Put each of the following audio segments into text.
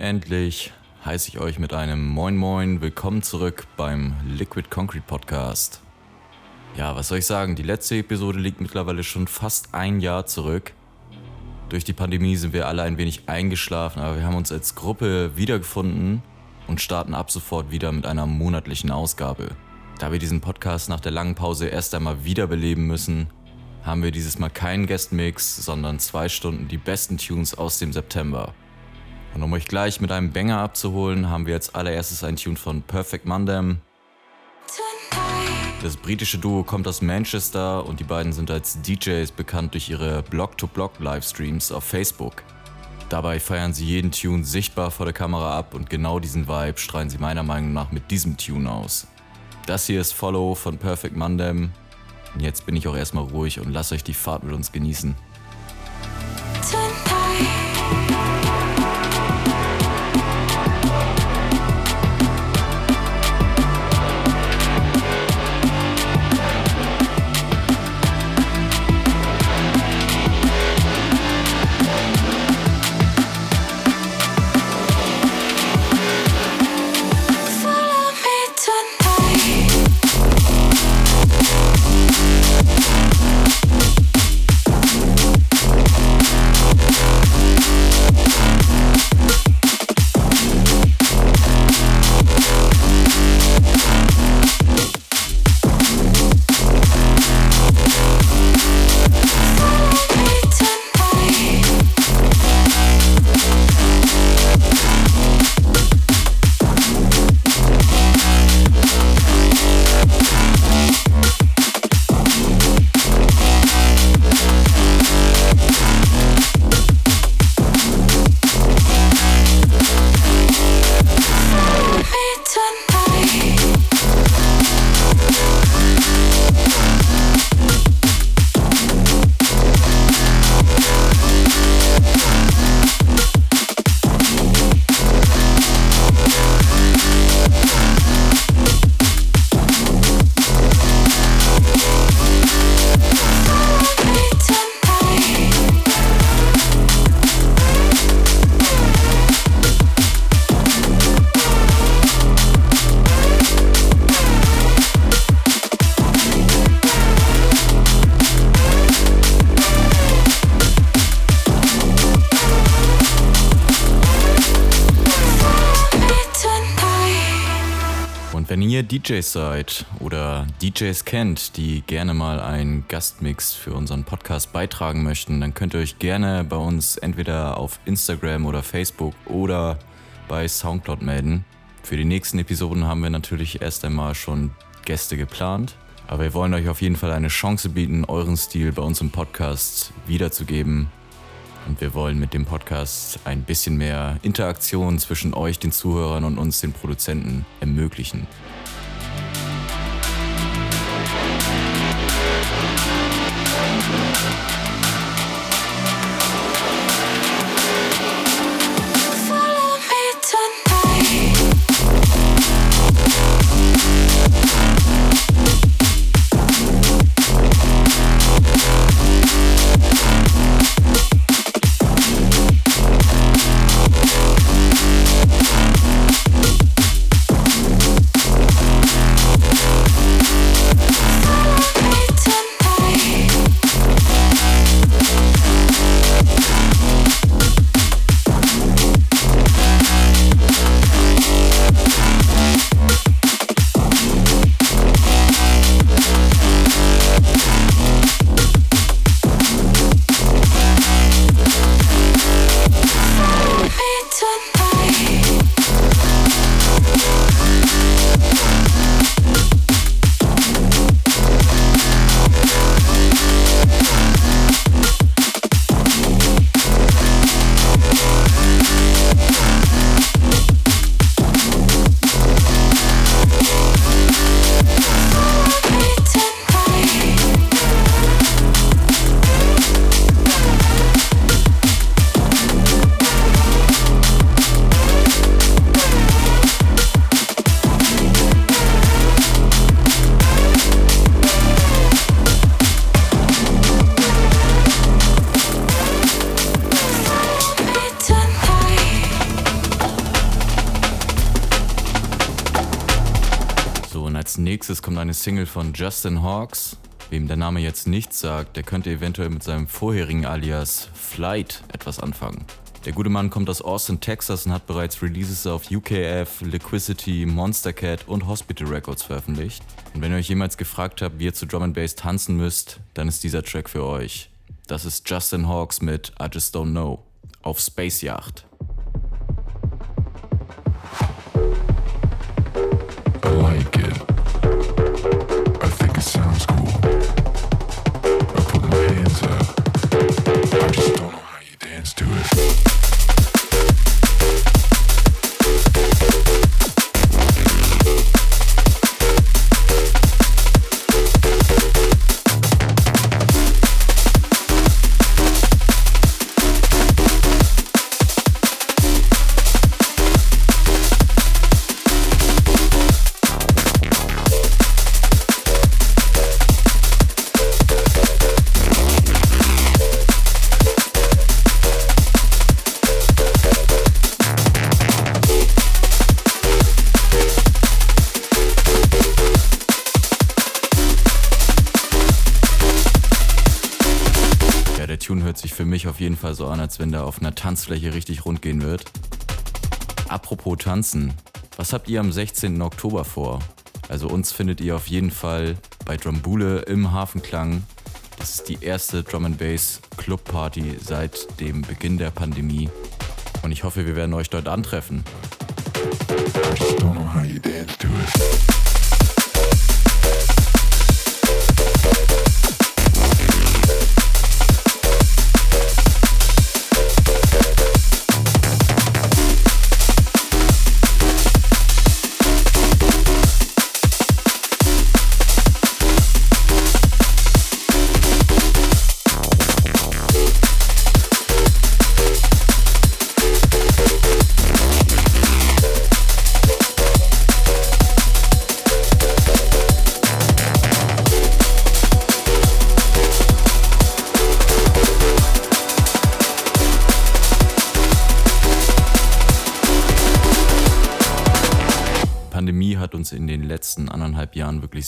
Unendlich heiße ich euch mit einem Moin Moin willkommen zurück beim Liquid Concrete Podcast. Ja, was soll ich sagen? Die letzte Episode liegt mittlerweile schon fast ein Jahr zurück. Durch die Pandemie sind wir alle ein wenig eingeschlafen, aber wir haben uns als Gruppe wiedergefunden und starten ab sofort wieder mit einer monatlichen Ausgabe. Da wir diesen Podcast nach der langen Pause erst einmal wiederbeleben müssen, haben wir dieses Mal keinen Guest-Mix, sondern zwei Stunden die besten Tunes aus dem September. Und um euch gleich mit einem Banger abzuholen, haben wir als allererstes ein Tune von Perfect Mandem. Das britische Duo kommt aus Manchester und die beiden sind als DJs bekannt durch ihre Block-to-Block-Livestreams auf Facebook. Dabei feiern sie jeden Tune sichtbar vor der Kamera ab und genau diesen Vibe strahlen sie meiner Meinung nach mit diesem Tune aus. Das hier ist Follow von Perfect Mandem. Und jetzt bin ich auch erstmal ruhig und lasst euch die Fahrt mit uns genießen. DJs seid oder DJs kennt, die gerne mal einen Gastmix für unseren Podcast beitragen möchten, dann könnt ihr euch gerne bei uns entweder auf Instagram oder Facebook oder bei Soundcloud melden. Für die nächsten Episoden haben wir natürlich erst einmal schon Gäste geplant, aber wir wollen euch auf jeden Fall eine Chance bieten, euren Stil bei uns im Podcast wiederzugeben und wir wollen mit dem Podcast ein bisschen mehr Interaktion zwischen euch, den Zuhörern und uns, den Produzenten, ermöglichen. Single von Justin Hawks. Wem der Name jetzt nichts sagt, der könnte eventuell mit seinem vorherigen Alias Flight etwas anfangen. Der gute Mann kommt aus Austin, Texas und hat bereits Releases auf UKF, Liquidity, Monster Cat und Hospital Records veröffentlicht. Und wenn ihr euch jemals gefragt habt, wie ihr zu Drum and Bass tanzen müsst, dann ist dieser Track für euch. Das ist Justin Hawks mit I Just Don't Know auf Space Yacht. Fall so an, als wenn der auf einer Tanzfläche richtig rund gehen wird. Apropos Tanzen, was habt ihr am 16. Oktober vor? Also uns findet ihr auf jeden Fall bei Drumbule im Hafenklang. Das ist die erste Drum and Bass Club Party seit dem Beginn der Pandemie. Und ich hoffe, wir werden euch dort antreffen. I just don't know how you dance to it.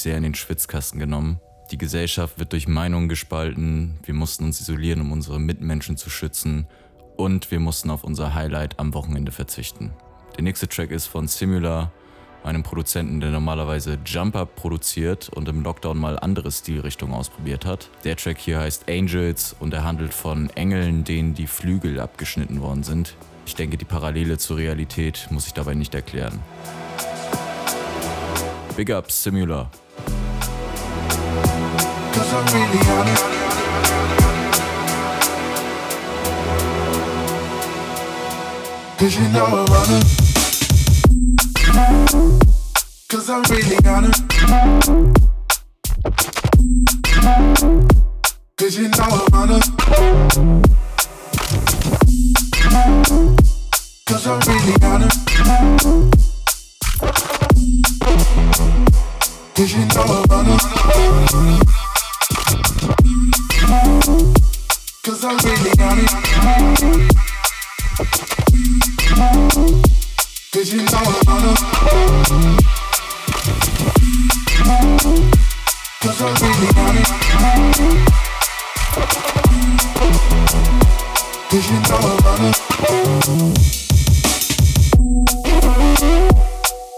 Sehr in den Schwitzkasten genommen. Die Gesellschaft wird durch Meinungen gespalten, wir mussten uns isolieren, um unsere Mitmenschen zu schützen und wir mussten auf unser Highlight am Wochenende verzichten. Der nächste Track ist von Simula, einem Produzenten, der normalerweise Jumper produziert und im Lockdown mal andere Stilrichtungen ausprobiert hat. Der Track hier heißt Angels und er handelt von Engeln, denen die Flügel abgeschnitten worden sind. Ich denke, die Parallele zur Realität muss ich dabei nicht erklären. Big up Simula. Cause I'm really honest. Cause you know I wanna. Cause I'm really honest. Cause you know I wanna. Cause I'm really honest. Cause you know I'm on Cause I'm really on it Cause you know I'm on Cause I'm really on it Cause you know I'm on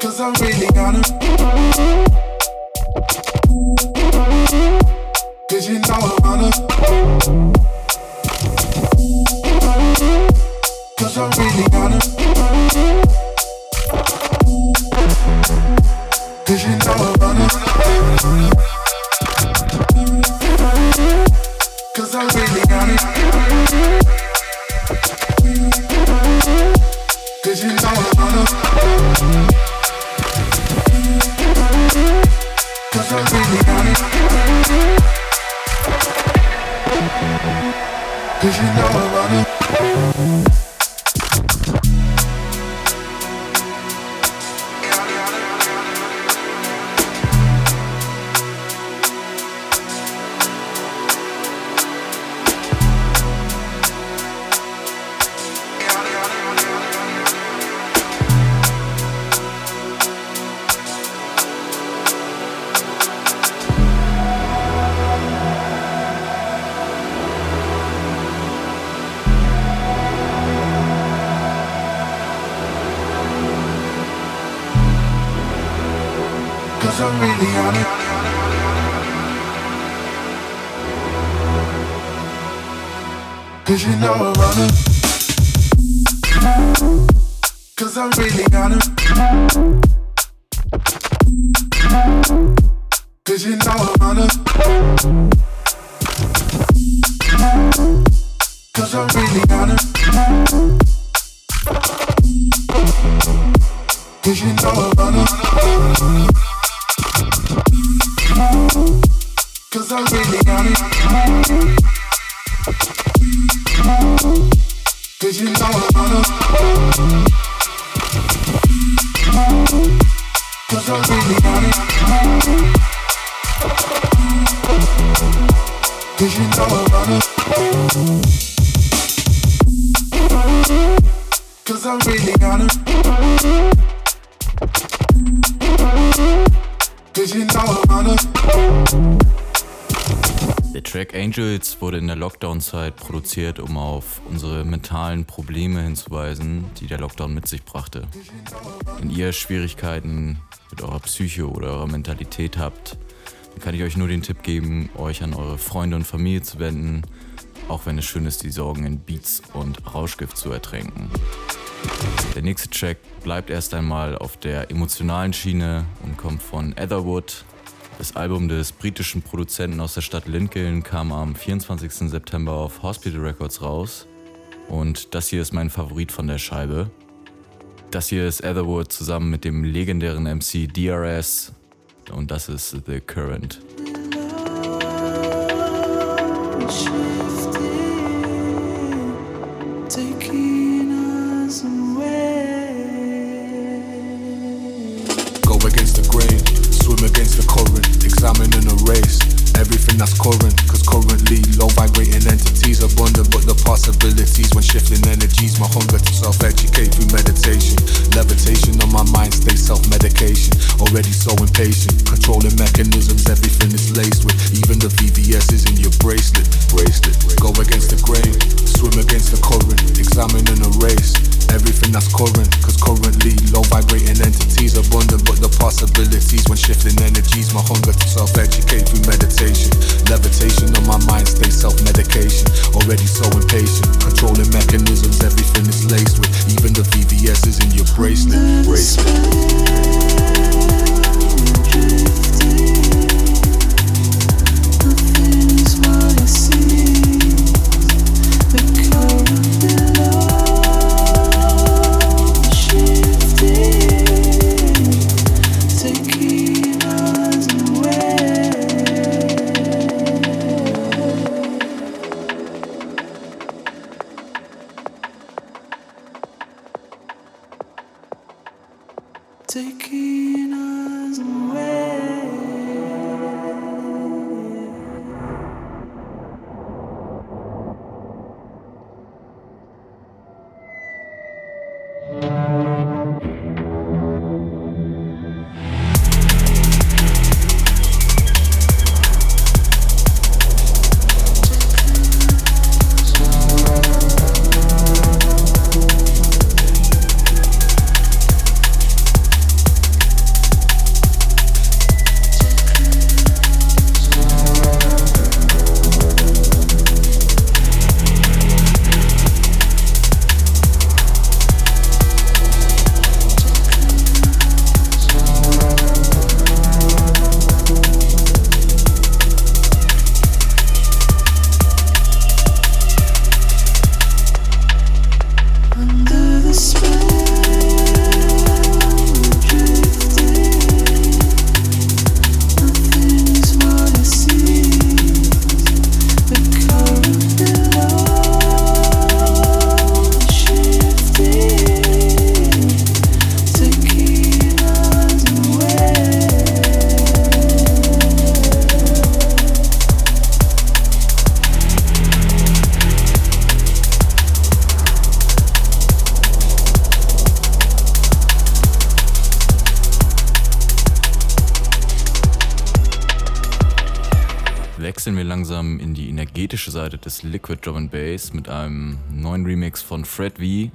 Cause I'm really on it you know I wanna Cause I really wanna Cause you know I wanna Cause I really wanna Cause you know I wanna Cause I really wanna Cause you know I wanna Cause you know I'm on it. Cause I'm really on it. Cause you know I'm on it. Cause I'm really on it. Cause you know I'm on it. Cause I'm really on it. Cause you know I'm on it. Der Track Angels wurde in der Lockdown-Zeit produziert, um auf unsere mentalen Probleme hinzuweisen, die der Lockdown mit sich brachte. Wenn ihr Schwierigkeiten mit eurer Psyche oder eurer Mentalität habt, dann kann ich euch nur den Tipp geben, euch an eure Freunde und Familie zu wenden, auch wenn es schön ist, die Sorgen in Beats und Rauschgift zu ertränken. Der nächste Track bleibt erst einmal auf der emotionalen Schiene und kommt von Etherwood. Das Album des britischen Produzenten aus der Stadt Lincoln kam am 24. September auf Hospital Records raus. Und das hier ist mein Favorit von der Scheibe. Das hier ist Etherwood zusammen mit dem legendären MC DRS und das ist The Current. Go current, examining a race. Everything that's current, cause currently low vibrating entities abundant, but the possibilities when shifting energies, my hunger to self educate through meditation. Levitation on my mind, stay self medication. Already so impatient, controlling mechanisms, everything is laced with. Even the VVS is in your bracelet. Bracelet, go against the grain, swim against the current, examining a race. Everything that's current, cause currently low vibrating entities abundant, but the possibilities when shifting energies, my hunger to self educate through meditation. Levitation on my mind, stay self medication. Already so impatient, controlling mechanisms, everything is laced with. Even the VVS is in your bracelet. Bracelet. Energetische Seite des Liquid Drum and Bass mit einem neuen Remix von Fred V.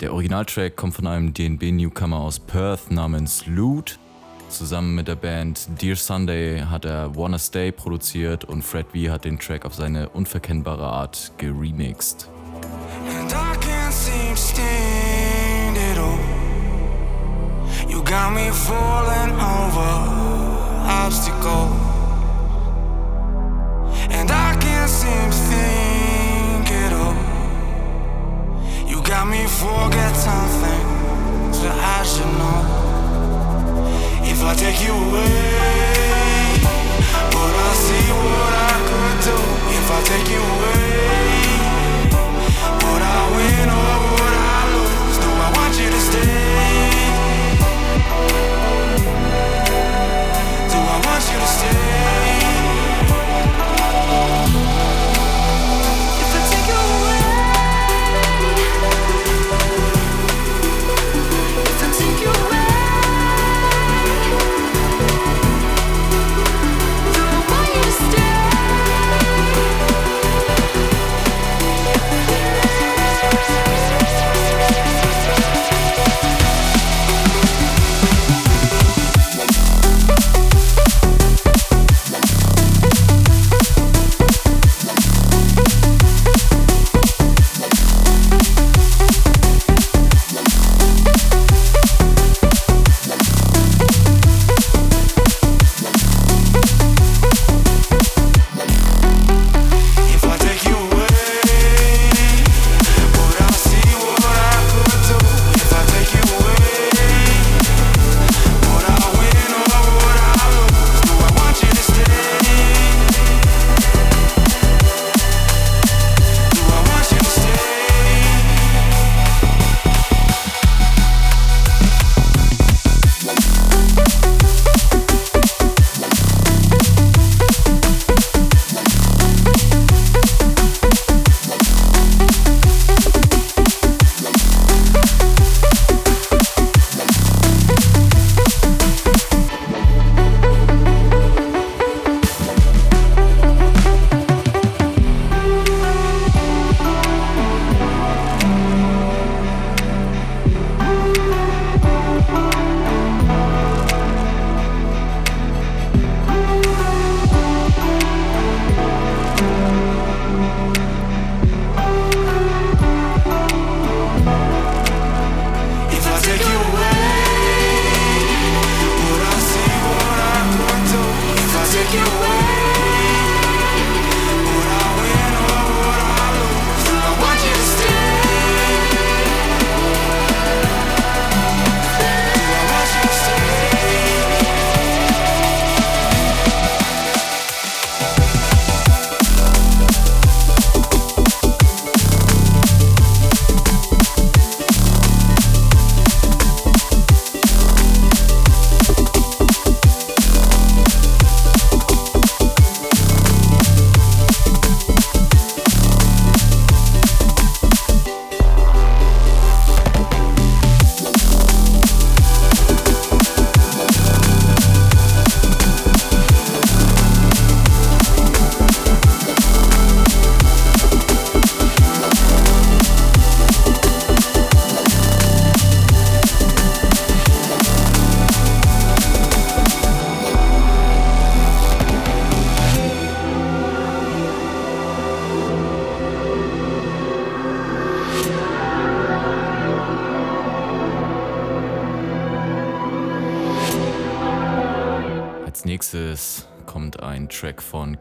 Der Originaltrack kommt von einem DNB-Newcomer aus Perth namens Loot. Zusammen mit der Band Dear Sunday hat er Wanna Stay produziert und Fred V hat den Track auf seine unverkennbare Art geremixed. And I can't seem stand it all. You got me falling over obstacle. Me forget something that I should know. If I take you away, would I see what I could do? If I take you away. Would I win or would I lose? Do I want you to stay? Do I want you to stay?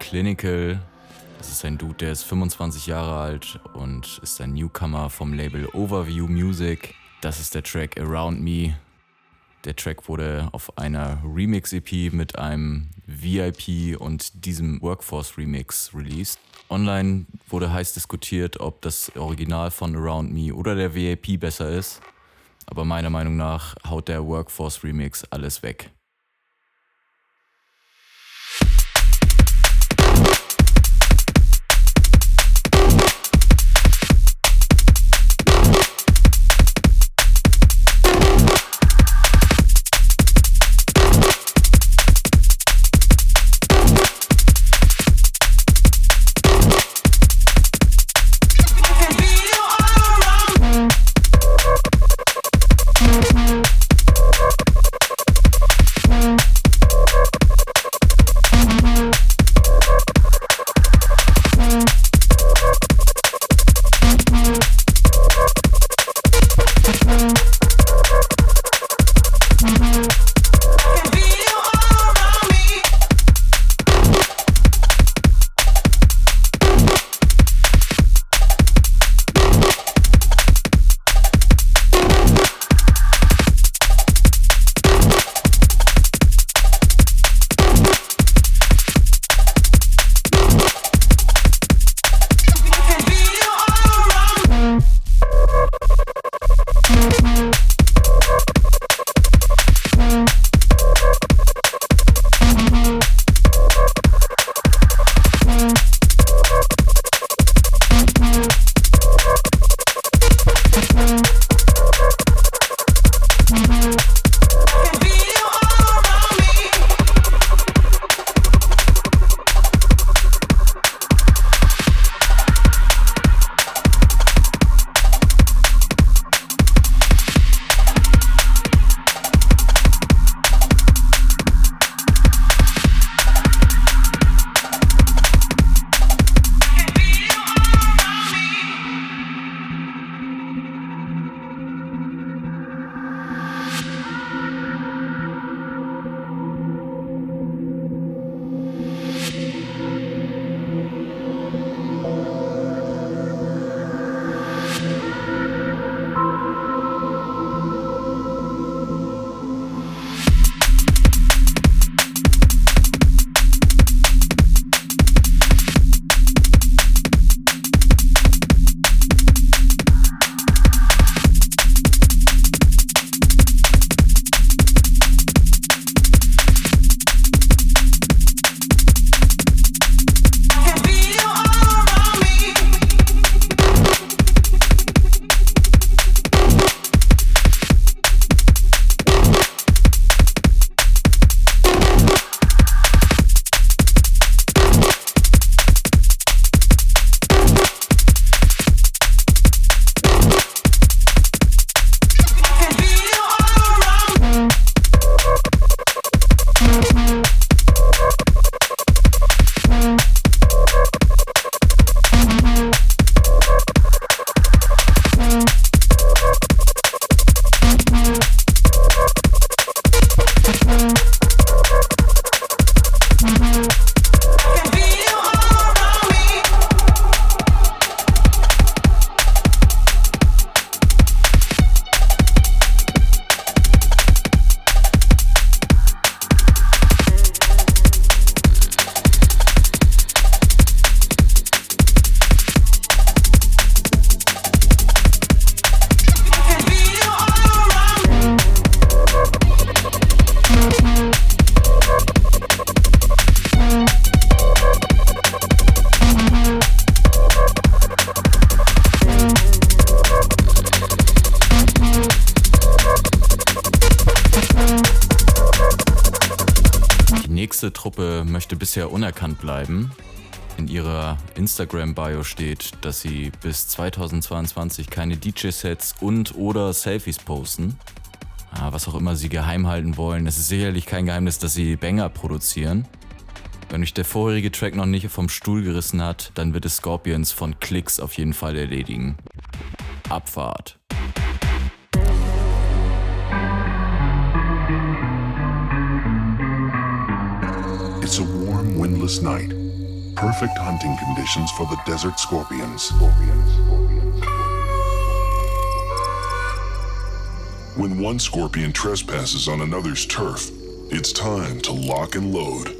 Clinical. Das ist ein Dude, der ist 25 Jahre alt und ist ein Newcomer vom Label Overview Music. Das ist der Track Around Me. Der Track wurde auf einer Remix-EP mit einem VIP und diesem Workforce-Remix released. Online wurde heiß diskutiert, ob das Original von Around Me oder der VIP besser ist. Aber meiner Meinung nach haut der Workforce-Remix alles weg. Möchte bisher unerkannt bleiben. In ihrer Instagram-Bio steht, dass sie bis 2022 keine DJ-Sets und oder Selfies posten. Ah, was auch immer sie geheim halten wollen. Es ist sicherlich kein Geheimnis, dass sie Banger produzieren. Wenn euch der vorherige Track noch nicht vom Stuhl gerissen hat, dann wird es Scorpions von Klicks auf jeden Fall erledigen. Abfahrt. Perfect hunting conditions for the desert scorpions. Scorpions. Scorpions. When one scorpion trespasses on another's turf, it's time to lock and load.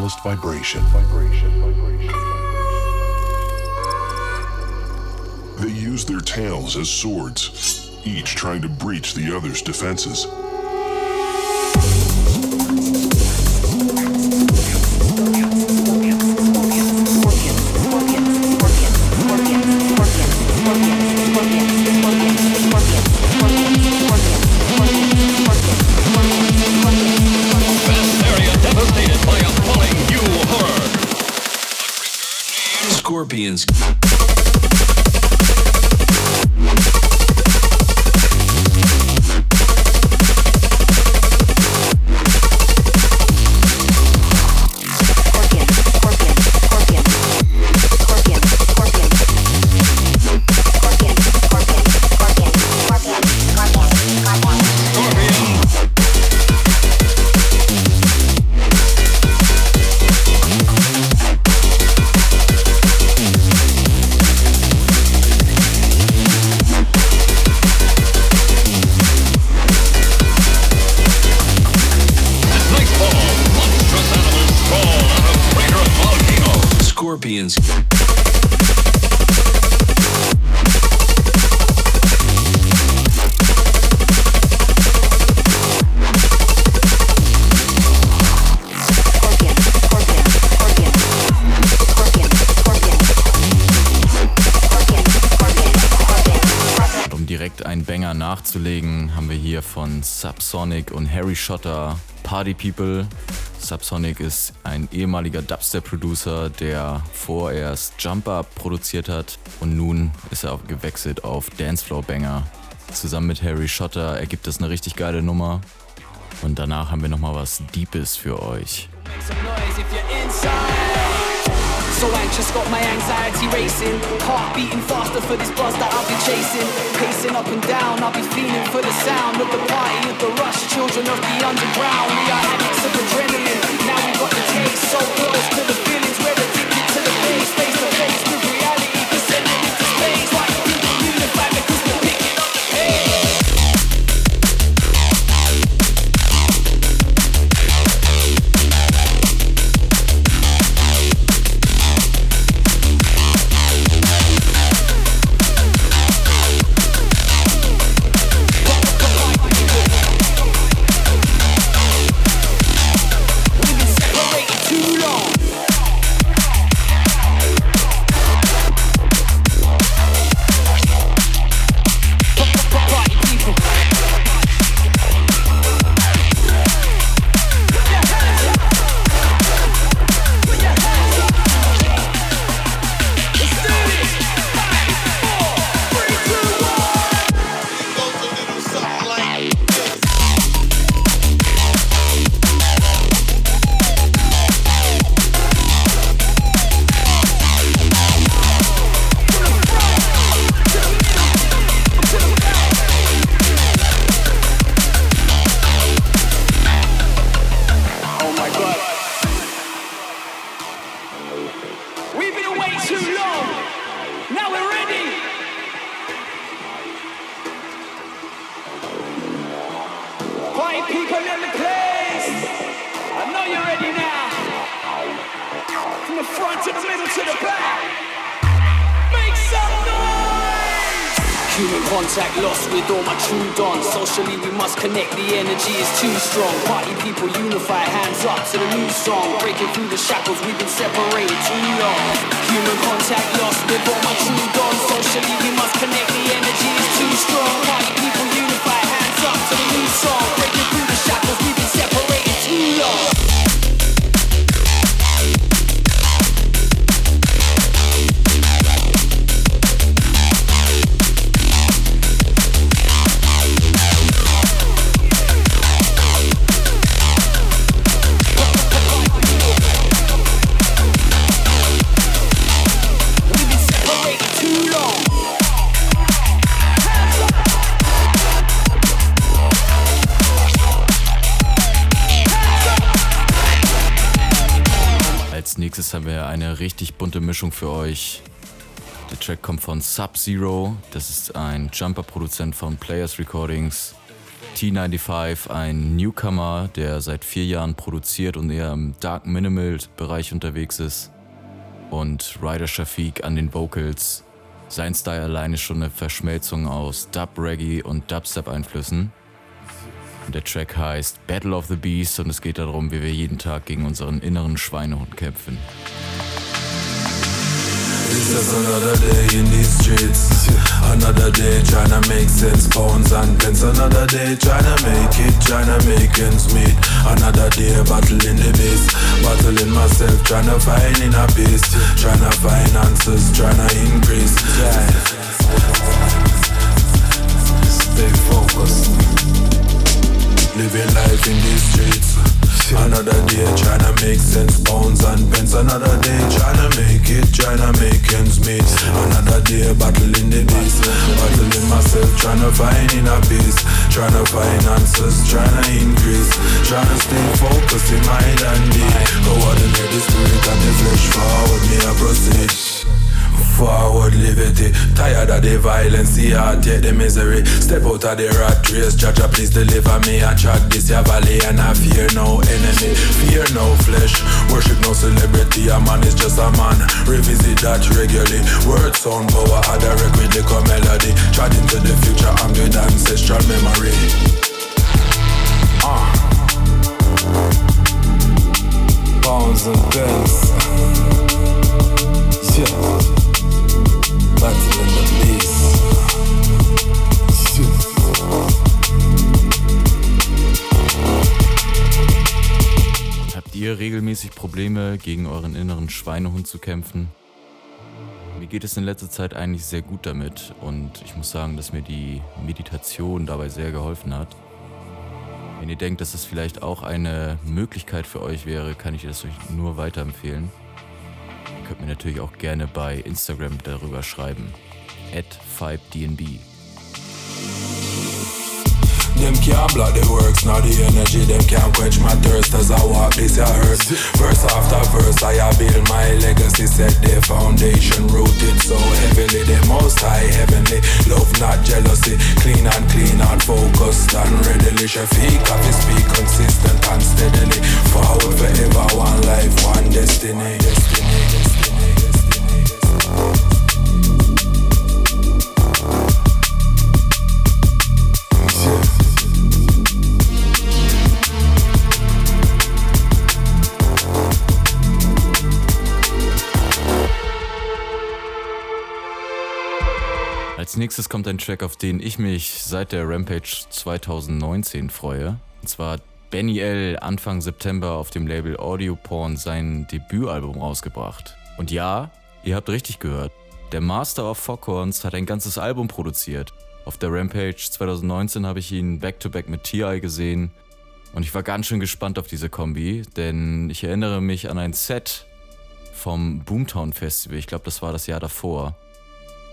Smallest vibration. Vibration. Vibration. They use their tails as swords, each trying to breach the other's defenses. Harry Schotter Party People. Subsonic ist ein ehemaliger Dubstep-Producer, der vorerst Jumper produziert hat und nun ist er gewechselt auf Dancefloor-Banger. Zusammen mit Harry Schotter ergibt das eine richtig geile Nummer. Und danach haben wir nochmal was Deepes für euch. Make some noise if you're inside. So anxious, got my anxiety racing. Heart beating faster for this buzz that I've been chasing. Pacing up and down, I'll be feeling for the sound of the party, of the rush. Children of the underground, we are addicts of adrenaline. Now we got the taste so close to the feelings. We're addicted to the pace, Mischung für euch. Der Track kommt von Sub-Zero, das ist ein Jumper-Produzent von Players Recordings. T95, ein Newcomer, der seit vier Jahren produziert und eher im Dark Minimal-Bereich unterwegs ist. Und Ryder Shafiq an den Vocals. Sein Style allein ist schon eine Verschmelzung aus Dub, Reggae und Dubstep-Einflüssen. Der Track heißt Battle of the Beast und es geht darum, wie wir jeden Tag gegen unseren inneren Schweinehund kämpfen. It's just another day in these streets. Another day trying to make sense, pounds and pence. Another day trying to make it, trying to make ends meet. Another day battling the beast, battling myself, trying to find inner peace, trying to find answers, trying to increase. Stay focused. Living life in these streets. Another day trying to make sense, pounds and pence. Another day trying to make it, trying to make ends meet. Another day battling the beast, battling myself, trying to find inner peace, trying to find answers, trying to increase, trying to stay focused in mind and deed. Coordinate the spirit and the flesh forward, me I proceed. Forward liberty, tired of the violence, the heart, take the misery. Step out of the rat race, Jaja, please deliver me. I track this your valley and I fear no enemy, fear no flesh. Worship no celebrity, a man is just a man. Revisit that regularly. Word sound power, I direct with the melody. Trod into the future, I'm with ancestral memory. Ah. Pounds and pence. Yeah. Habt ihr regelmäßig Probleme, gegen euren inneren Schweinehund zu kämpfen? Mir geht es in letzter Zeit eigentlich sehr gut damit und ich muss sagen, dass mir die Meditation dabei sehr geholfen hat. Wenn ihr denkt, dass das vielleicht auch eine Möglichkeit für euch wäre, kann ich das euch nur weiterempfehlen. Könnt mir natürlich auch gerne bei Instagram darüber schreiben. At 5dnb. Them can't block the works, now the energy, them can't quench my thirst as I walk this a earth. Verse after verse, I have built my legacy, set the foundation rooted so heavily. The most high, heavenly, love not jealousy, clean and clean and focused and readily. Shafiq, I speak consistent and steadily. Forward forever, one life, one destiny, destiny, Als nächstes kommt ein Track, auf den ich mich seit der Rampage 2019 freue. Und zwar Benny L. Anfang September auf dem Label Audio Porn sein Debütalbum rausgebracht. Und ja, ihr habt richtig gehört. Der Master of Foghorns hat ein ganzes Album produziert. Auf der Rampage 2019 habe ich ihn back-to-back mit T.I. gesehen. Und ich war ganz schön gespannt auf diese Kombi, denn ich erinnere mich an ein Set vom Boomtown Festival. Ich glaube, das war das Jahr davor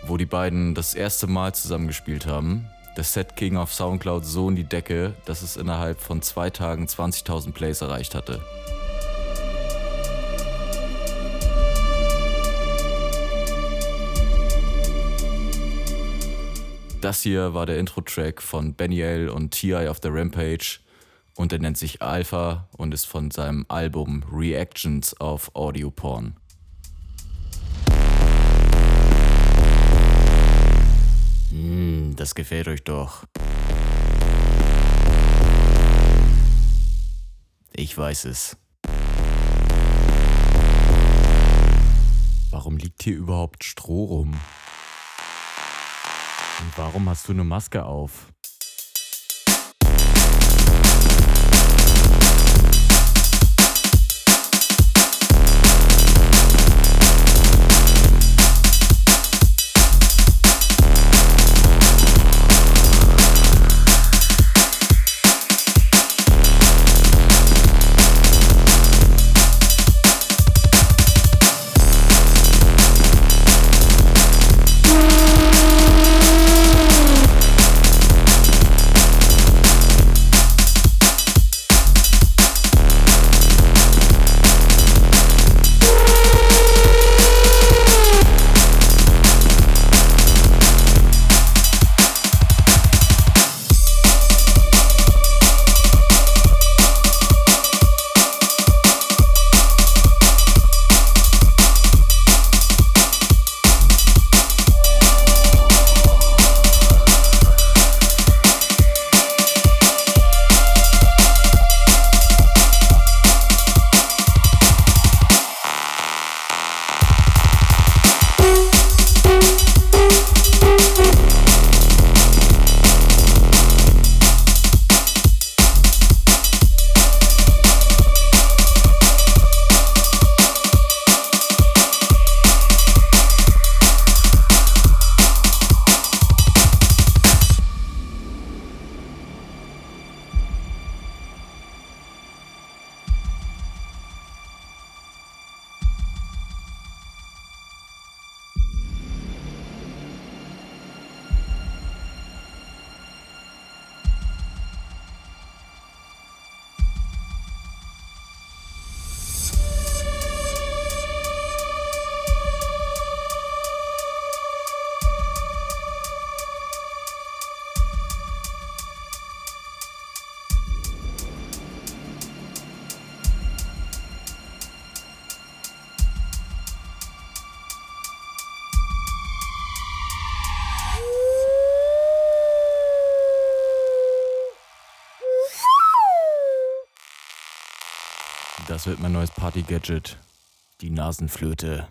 wo die beiden das erste Mal zusammengespielt haben. Das Set ging auf Soundcloud so in die Decke, dass es innerhalb von zwei Tagen 20.000 Plays erreicht hatte. Das hier war der Intro-Track von Benny L und T.I. auf der Rampage und er nennt sich Alpha und ist von seinem Album Reactions auf Audio Porn. Hm, das gefällt euch doch. Ich weiß es. Warum liegt hier überhaupt Stroh rum? Und warum hast du eine Maske auf? Neues Party-Gadget. Die Nasenflöte.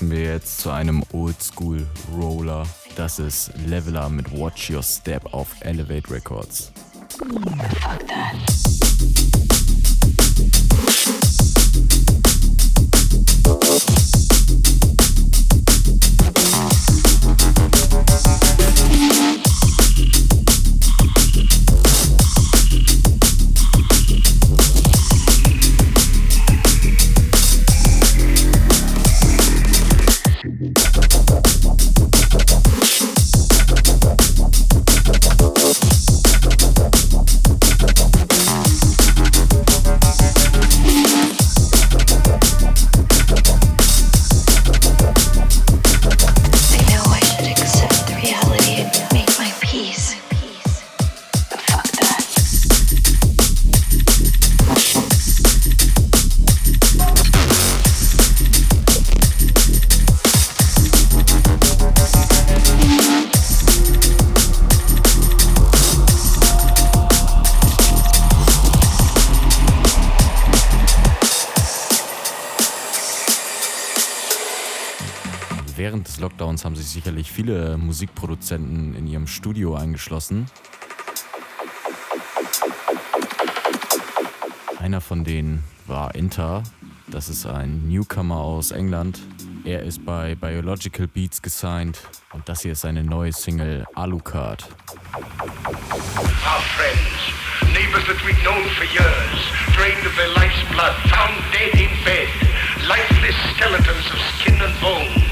Wechseln wir jetzt zu einem Old School Roller. Das ist Leveler mit Watch Your Step auf Elevate Records. Thank Lockdowns haben sich sicherlich viele Musikproduzenten in ihrem Studio eingeschlossen. Einer von denen war Inter. Das ist ein Newcomer aus England. Er ist bei Biological Beats gesigned und das hier ist seine neue Single Alucard. Our friends, neighbors that we've known for years, drained of their life's blood, found dead in bed, lifeless skeletons of skin and bone.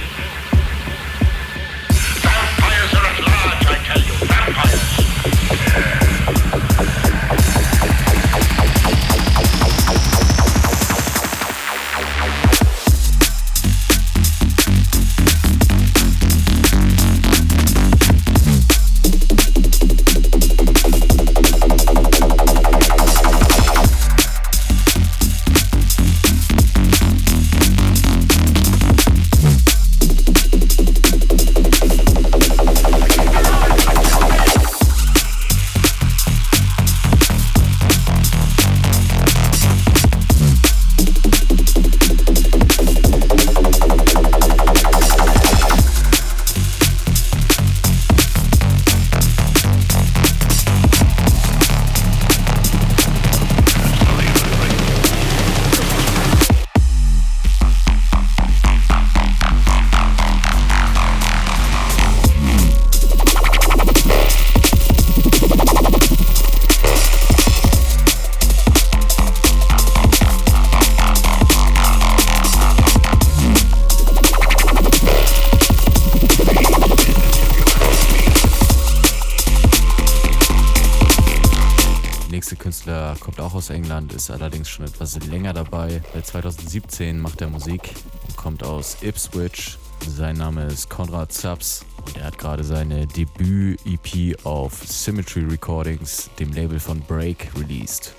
England, ist allerdings schon etwas länger dabei. Seit 2017 macht er Musik und kommt aus Ipswich. Sein Name ist Konrad Subs und er hat gerade seine Debüt-EP auf Symmetry Recordings, dem Label von Break, released.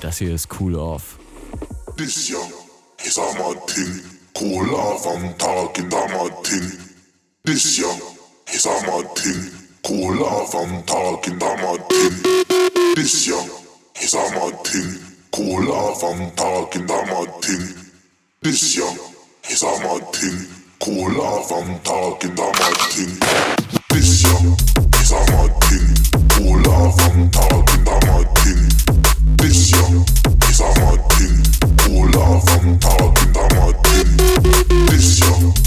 Das hier ist Cool Off. This young is a Martin, cool off am Tag in der Martin. This young is a Martin, cool off am Tag in der Martin. This young is a Martin, cool off am Tag in der Martin. This young is a Martin, cool off am Tag in der Martin. This young is a Martin, cool off am Tag in der Martin. This young is a Martin, cool off am Tag in der Martin. This young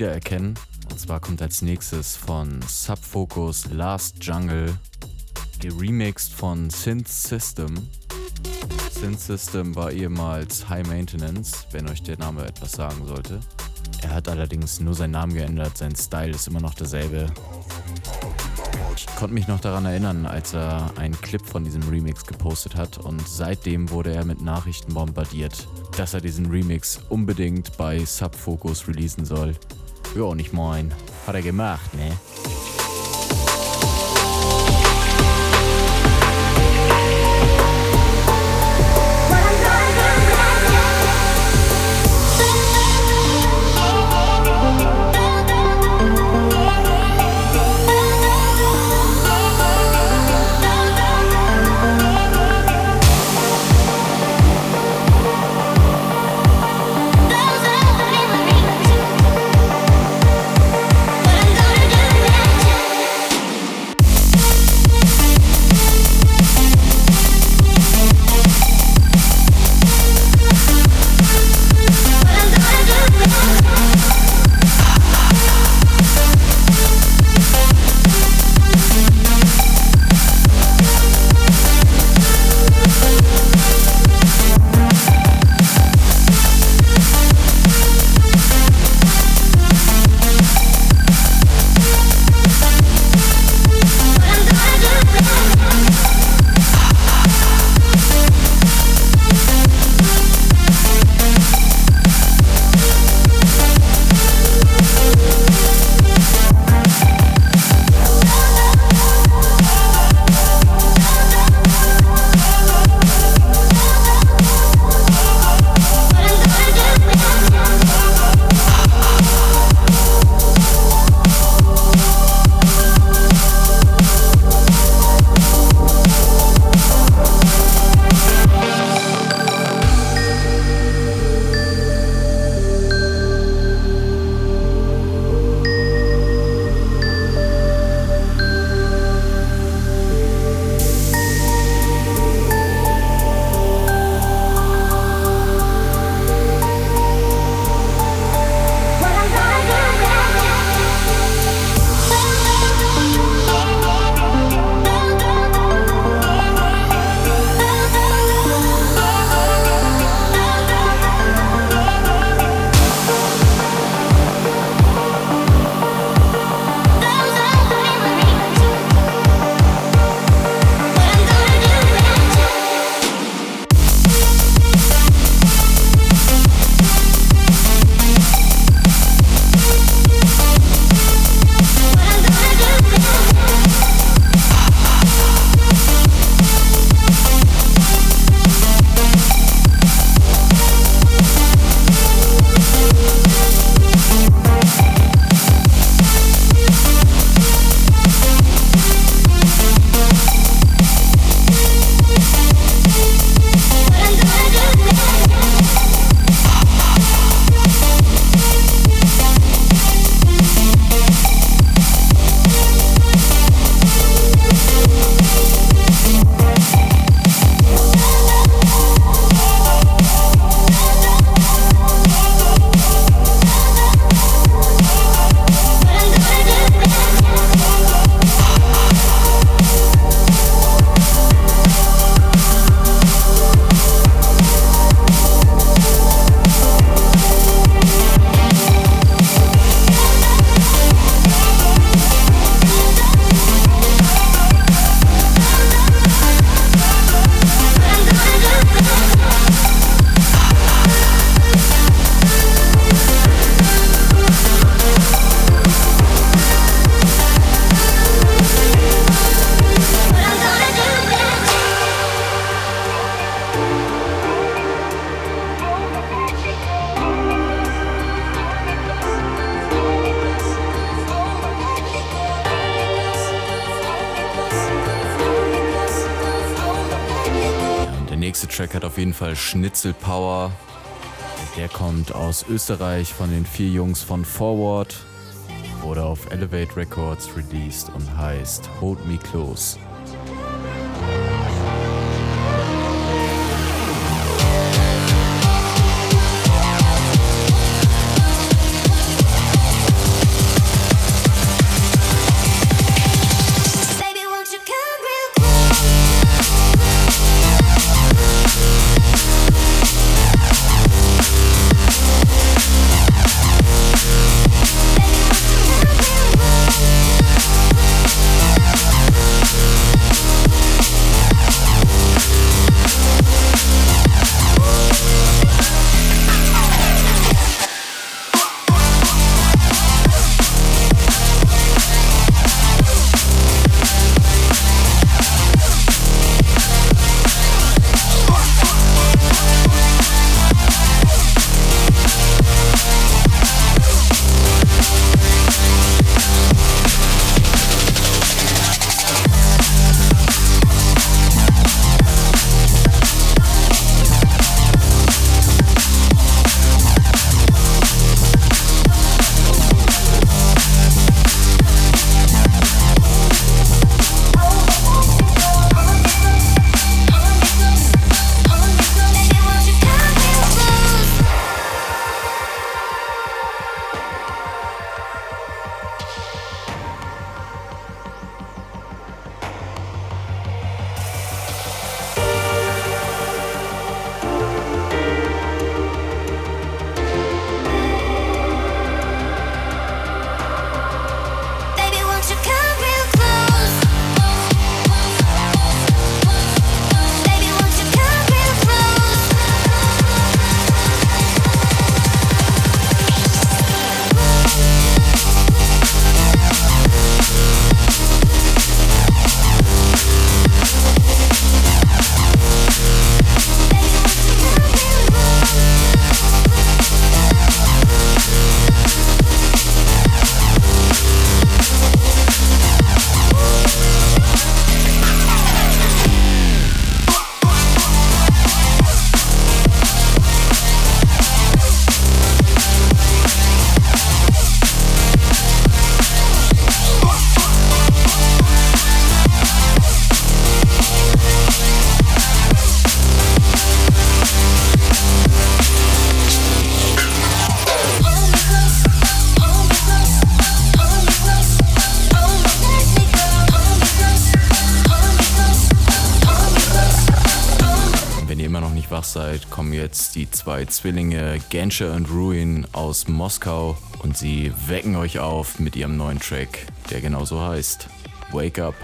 wiedererkennen. Und zwar kommt als nächstes von Subfocus Last Jungle, geremixed von Synth System. Synth System war ehemals High Maintenance, wenn euch der Name etwas sagen sollte. Er hat allerdings nur seinen Namen geändert, sein Style ist immer noch derselbe. Ich konnte mich noch daran erinnern, als er einen Clip von diesem Remix gepostet hat und seitdem wurde er mit Nachrichten bombardiert, dass er diesen Remix unbedingt bei Subfocus releasen soll. Ja, und ich mein, hat er gemacht, ne? Fall Schnitzelpower. Der kommt aus Österreich von den vier Jungs von Forward. Wurde auf Elevate Records released und heißt Hold Me Close. zwei Zwillinge Genscher und Ruin aus Moskau und sie wecken euch auf mit ihrem neuen Track, der genauso heißt. Wake Up.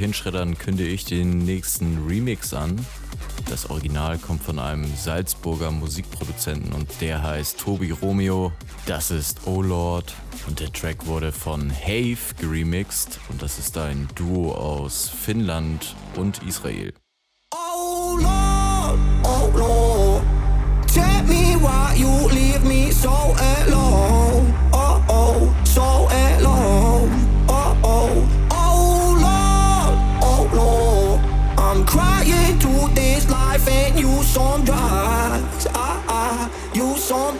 Hinschreddern kündige ich den nächsten Remix an. Das Original kommt von einem Salzburger Musikproduzenten und der heißt Tobi Romeo. Das ist Oh Lord und der Track wurde von Have geremixed und das ist ein Duo aus Finnland und Israel. Oh Lord, oh Lord, tell me why you leave me so alone, oh oh, so alone. sunrise. I, I, you some.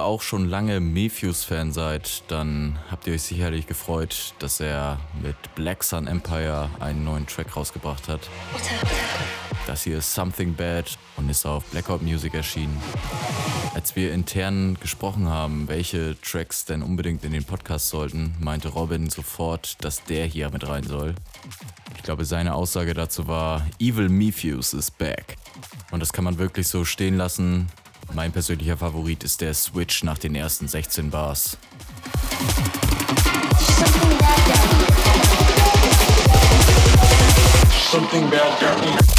Auch schon lange Mephews-Fan seid, dann habt ihr euch sicherlich gefreut, dass er mit Black Sun Empire einen neuen Track rausgebracht hat. Das hier ist Something Bad und ist auf Blackout Music erschienen. Als wir intern gesprochen haben, welche Tracks denn unbedingt in den Podcast sollten, meinte Robin sofort, dass der hier mit rein soll. Ich glaube, seine Aussage dazu war, Evil Mephews is back. Und das kann man wirklich so stehen lassen. Mein persönlicher Favorit ist der Switch nach den ersten 16 Bars. Something bad got me.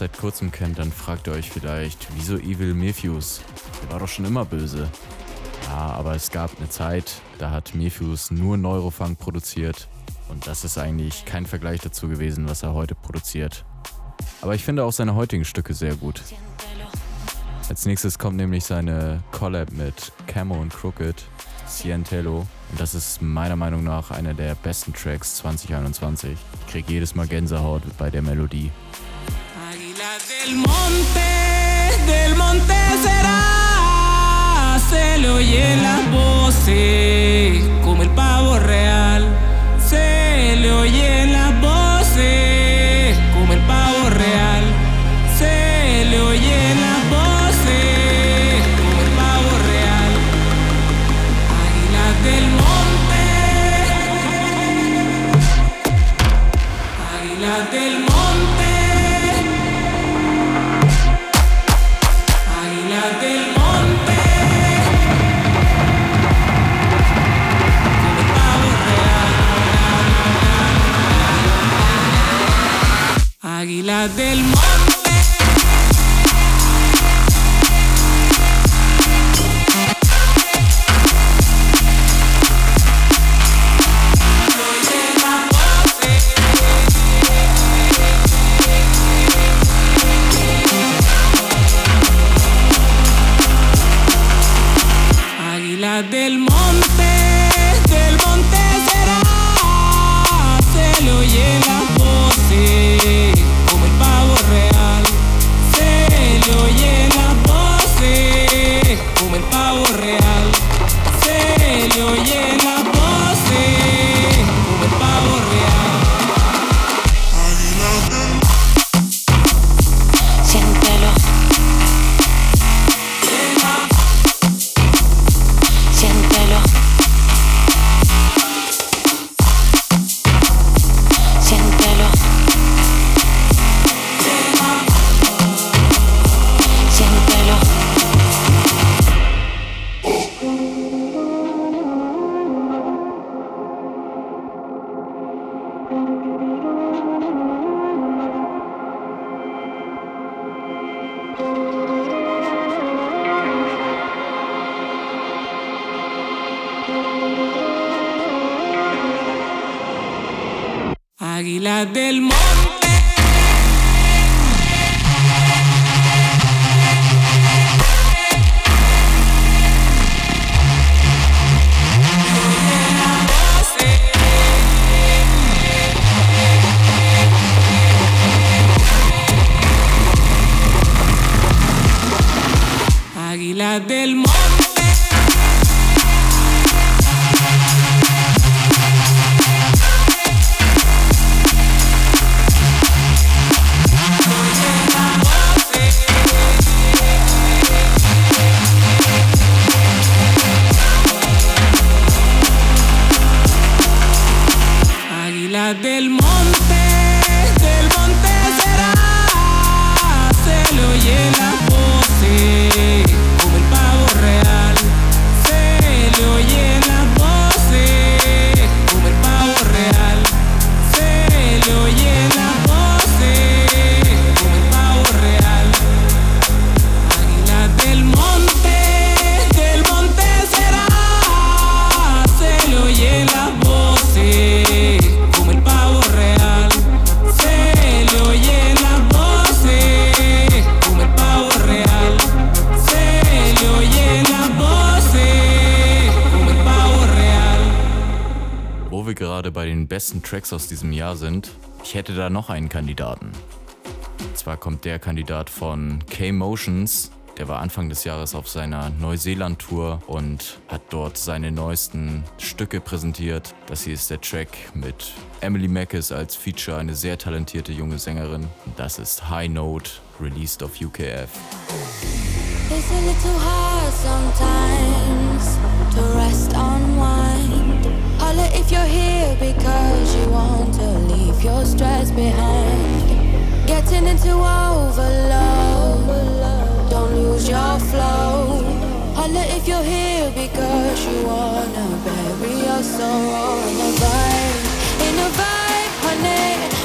Seit kurzem kennt, dann fragt ihr euch vielleicht, wieso Evil Mephews? Der war doch schon immer böse. Ja, aber es gab eine Zeit, da hat Mephews nur Neurofunk produziert. Und das ist eigentlich kein Vergleich dazu gewesen, was er heute produziert. Aber ich finde auch seine heutigen Stücke sehr gut. Als nächstes kommt nämlich seine Collab mit Camo und Crooked, Cientello. Und das ist meiner Meinung nach einer der besten Tracks 2021. Ich krieg jedes Mal Gänsehaut bei der Melodie. Águila del monte, del monte será, se le oyen las voces como el pavo real, se le oyen las voces Águila del monte. Del monte, Tracks aus diesem Jahr sind, ich hätte da noch einen Kandidaten. Und zwar kommt der Kandidat von K-Motions. Der war Anfang des Jahres auf seiner Neuseeland-Tour und hat dort seine neuesten Stücke präsentiert. Das hier ist der Track mit Emily Mackes als Feature, eine sehr talentierte junge Sängerin. Und das ist High Note, released auf UKF. It's a little hard sometimes to rest on one. Holla if you're here because you want to leave your stress behind. Getting into overload, don't lose your flow. Holla if you're here because you wanna bury your sorrow in a vibe, in a vibe, honey.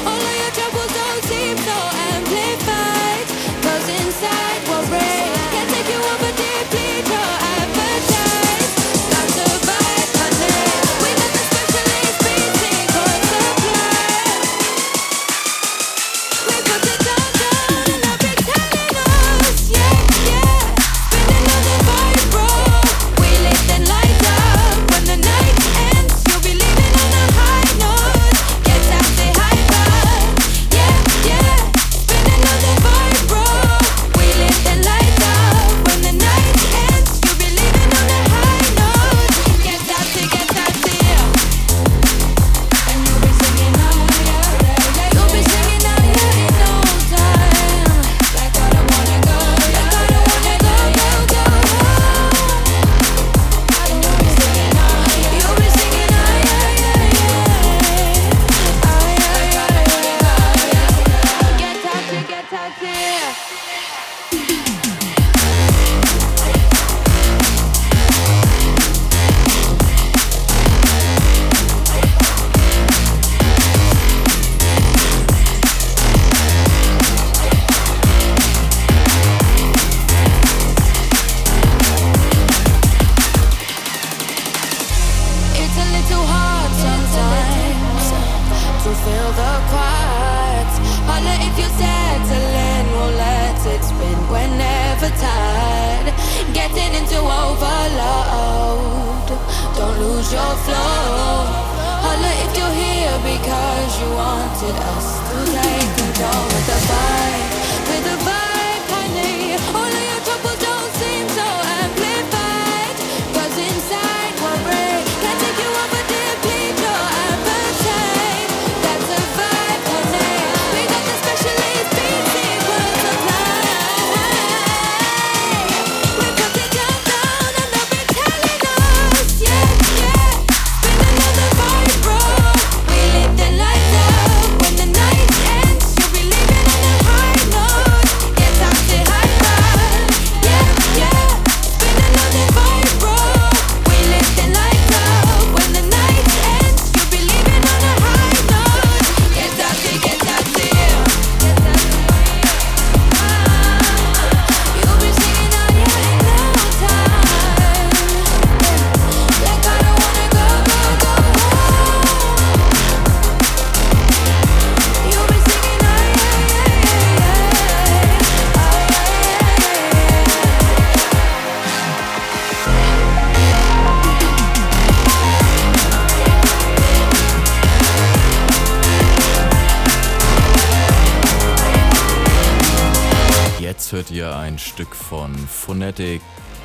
Fanatic.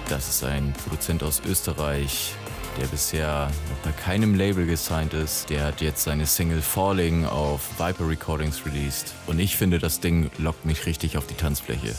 Das ist ein Produzent aus Österreich, der bisher noch bei keinem Label gesigned ist. Der hat jetzt seine Single Falling auf Viper Recordings released. Und ich finde, das Ding lockt mich richtig auf die Tanzfläche.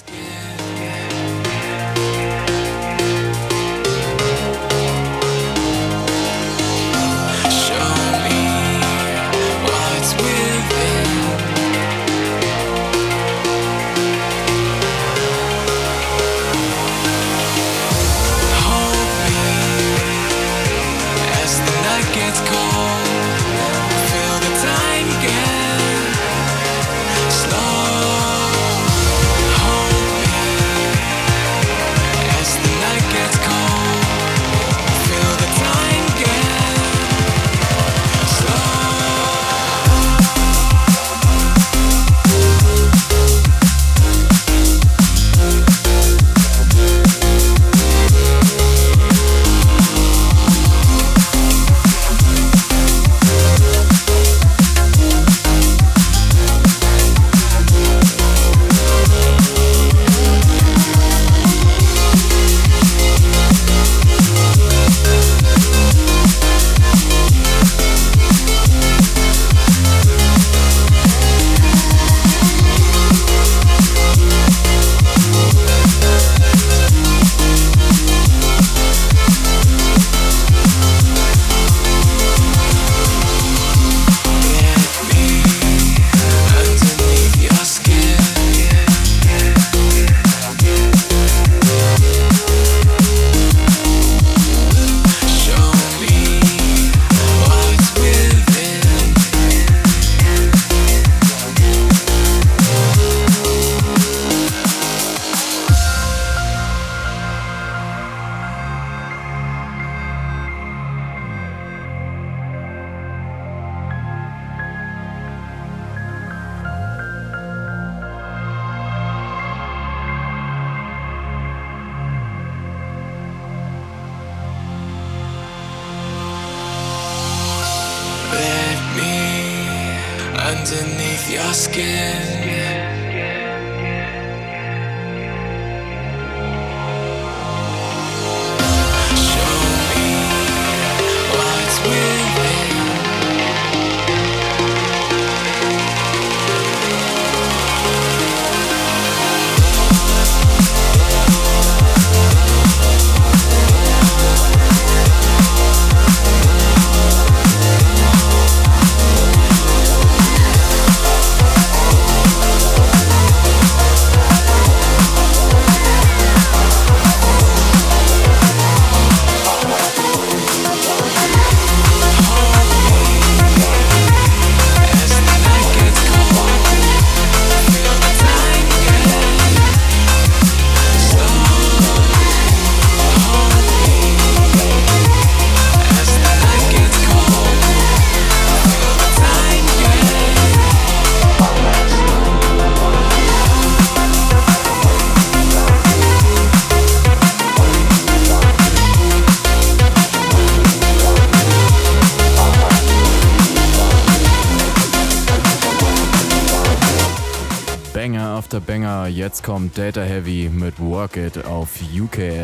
Jetzt kommt Data Heavy mit Work It auf UKF.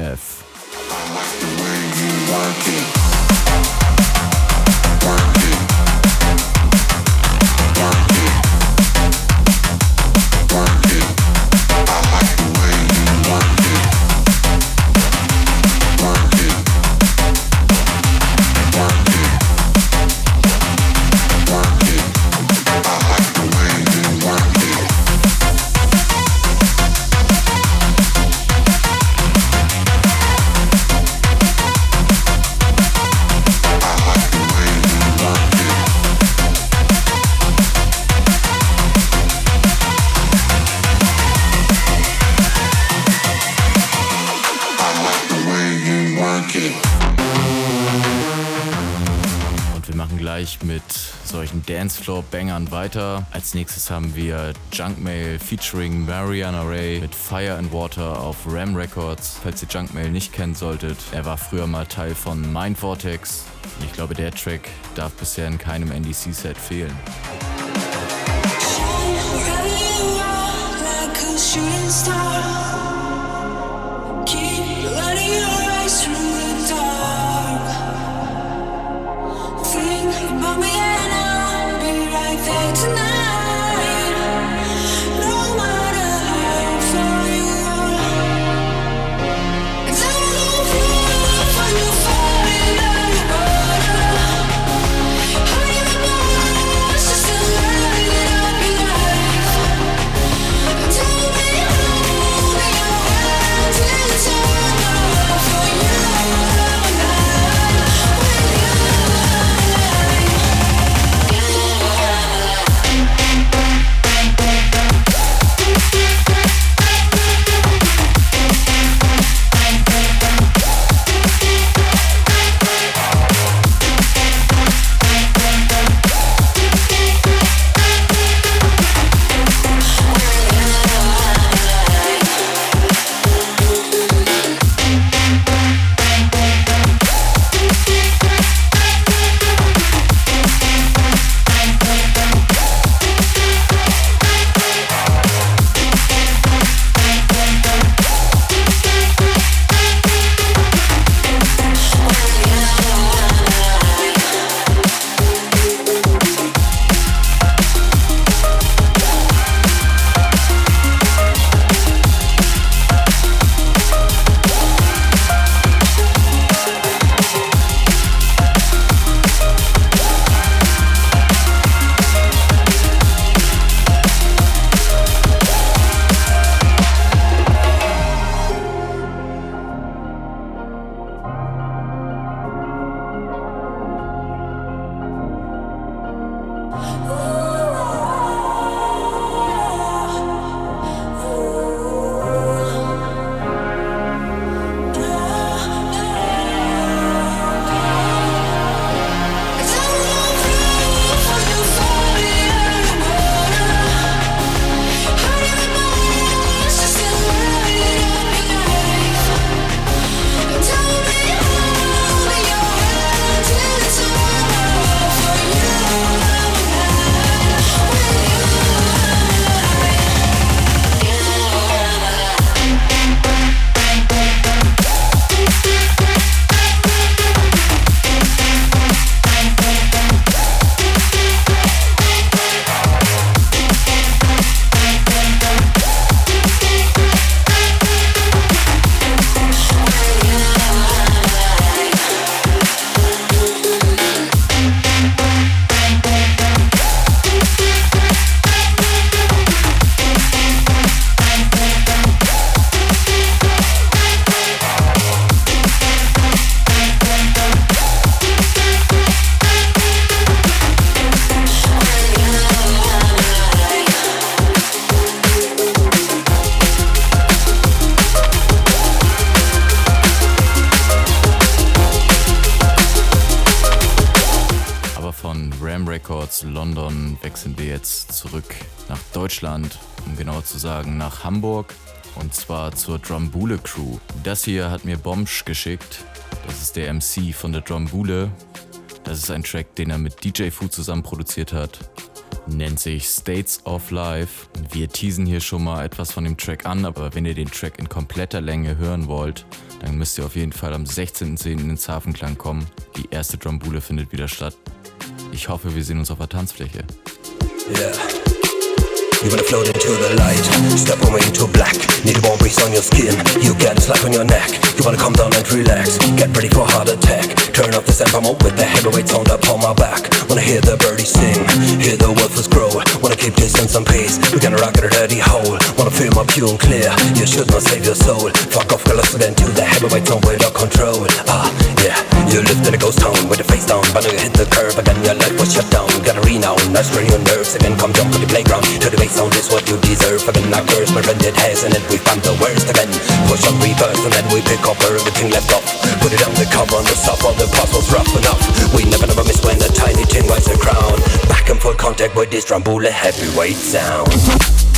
Dancefloor-Bangern weiter. Als nächstes haben wir Junkmail featuring Mariana Ray mit Fire and Water auf Ram Records. Falls ihr Junkmail nicht kennen solltet, er war früher mal Teil von Mind Vortex. Ich glaube, der Track darf bisher in keinem NDC-Set fehlen. like zurück nach Deutschland, um genauer zu sagen nach Hamburg und zwar zur Drumbule Crew. Das hier hat mir Bomsch geschickt. Das ist der MC von der Drumbule. Das ist ein Track, den er mit DJ Fu zusammen produziert hat. Nennt sich States of Life. Wir teasen hier schon mal etwas von dem Track an, aber wenn ihr den Track in kompletter Länge hören wollt, dann müsst ihr auf jeden Fall am 16.10. ins Hafenklang kommen. Die erste Drumbule findet wieder statt. Ich hoffe, wir sehen uns auf der Tanzfläche. Yeah. You wanna float into the light, step away into black. Need warm breeze on your skin, you get a slap on your neck. You wanna calm down and relax, get ready for heart attack. Turn off the amp with the heavyweight up on my back. Wanna hear the birdies sing, hear the wolves grow. Wanna keep distance and pace, we gonna rock it a dirty hole. Wanna feel my pure and clear, you should not save your soul. Fuck off, girl, listen to the heavyweight sound without control. Ah, yeah, you lived in a ghost town with your face down, but now you hit the curb again, your life was shut down. Gotta renown, that's where your nerves again. Come jump on the playground, to the bass sound is what you deserve. Again, not curse, my it has, and then we find the worst again. Push on reverse, and then we pick up everything left off. Put it on the cover on the top, all the was rough enough. We never, never miss when the tiny tin wears a crown. Back and full contact with this Drambula heavyweight sound.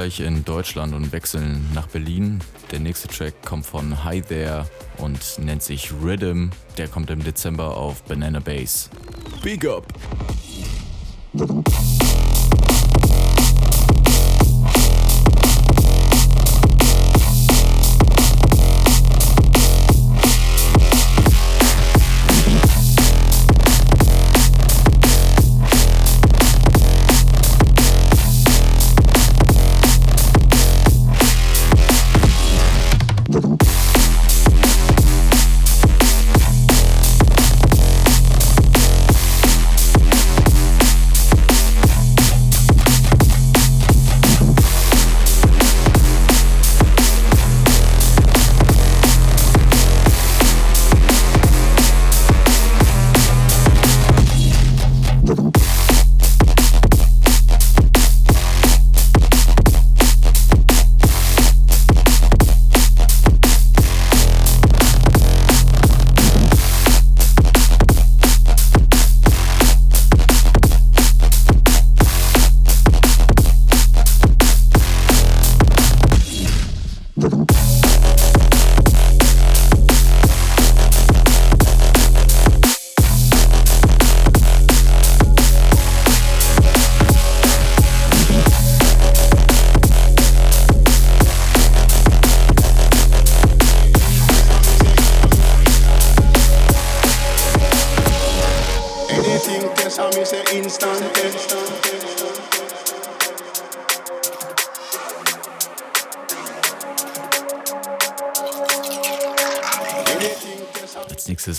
Gleich in Deutschland und wechseln nach Berlin. Der nächste Track kommt von Hi There und nennt sich Rhythm. Der kommt im Dezember auf Banana Bass. Big up!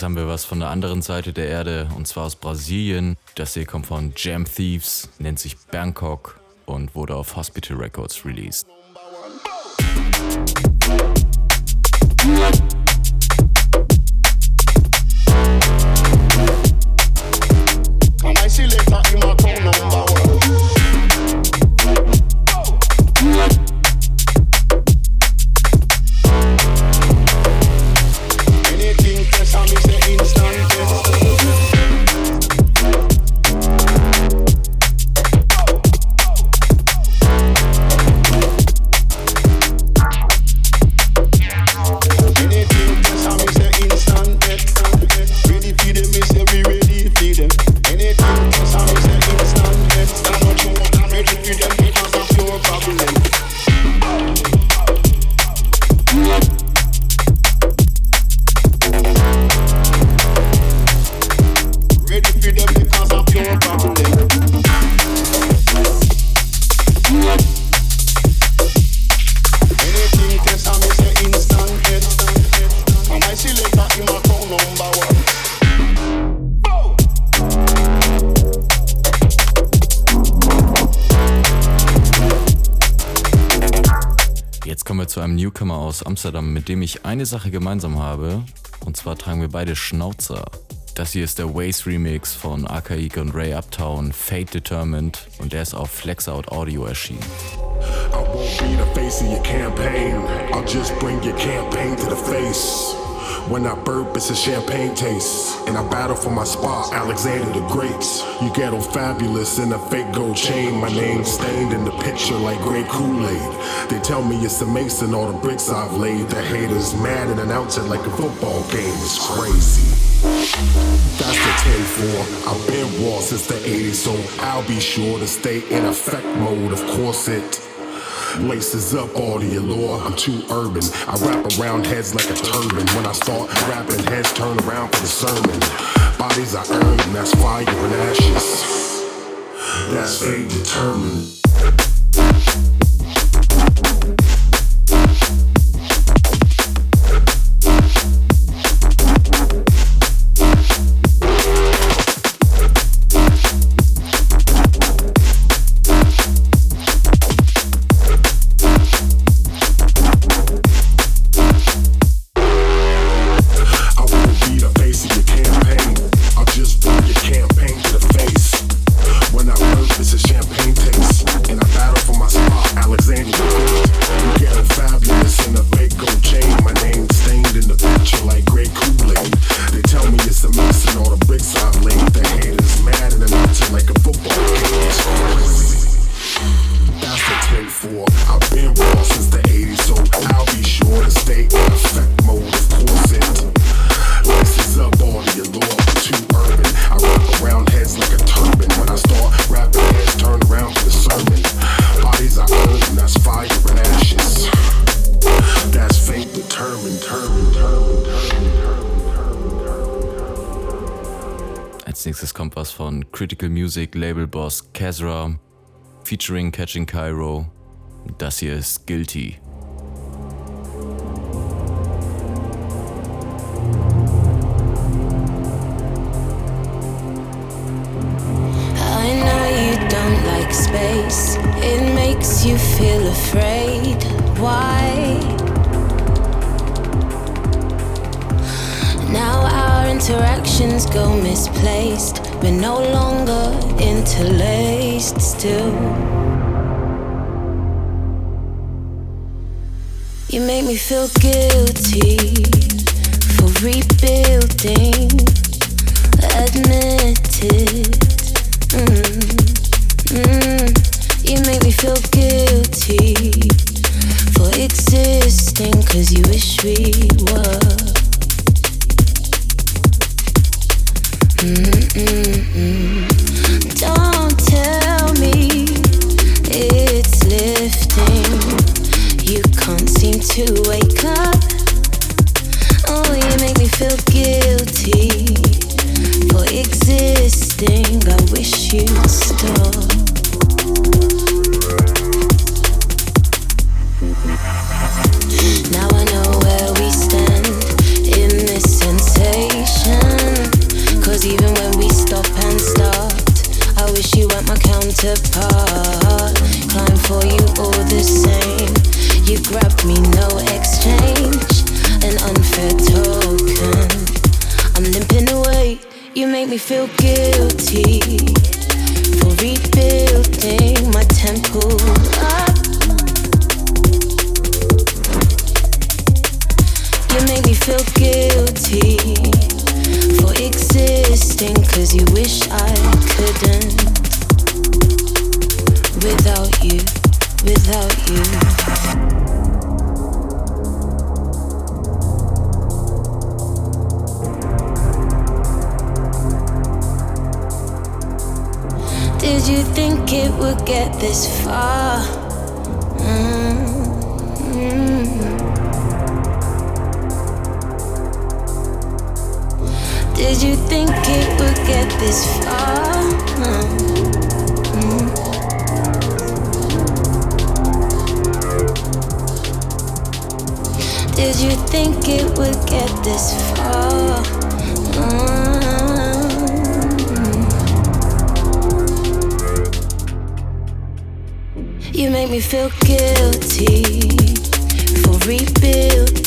Nächstes haben wir was von der anderen Seite der Erde und zwar aus Brasilien. Das hier kommt von Jam Thieves, nennt sich Bangkok und wurde auf Hospital Records released. Newcomer aus Amsterdam, mit dem ich eine Sache gemeinsam habe. Und zwar tragen wir beide Schnauzer. Das hier ist der Waze Remix von Archaik und Ray Uptown, Fate Determined. Und der ist auf Flexout Audio erschienen. I won't be the face of your campaign. I'll just bring your campaign to the face. When I burp, it's a champagne taste. And I battle for my spot, Alexander the Great. You ghetto fabulous in a fake gold chain. My name stained in the picture like great Kool-Aid. They tell me it's a mason, all the bricks I've laid. The haters mad and announce it like a football game. It's crazy. That's the 10-4. I've been raw since the 80s, so I'll be sure to stay in effect mode. Of course it laces up all the allure. I'm too urban. I wrap around heads like a turban. When I start rapping, heads turn around for the sermon. Bodies I earn, that's fire and ashes. That's fate determined. Music Label Boss Kazra featuring Catching Cairo. Das hier ist Guilty. Me feel guilty for rebuilding. Admit it. Mm, mm. You make me feel guilty for existing cause you wish we were.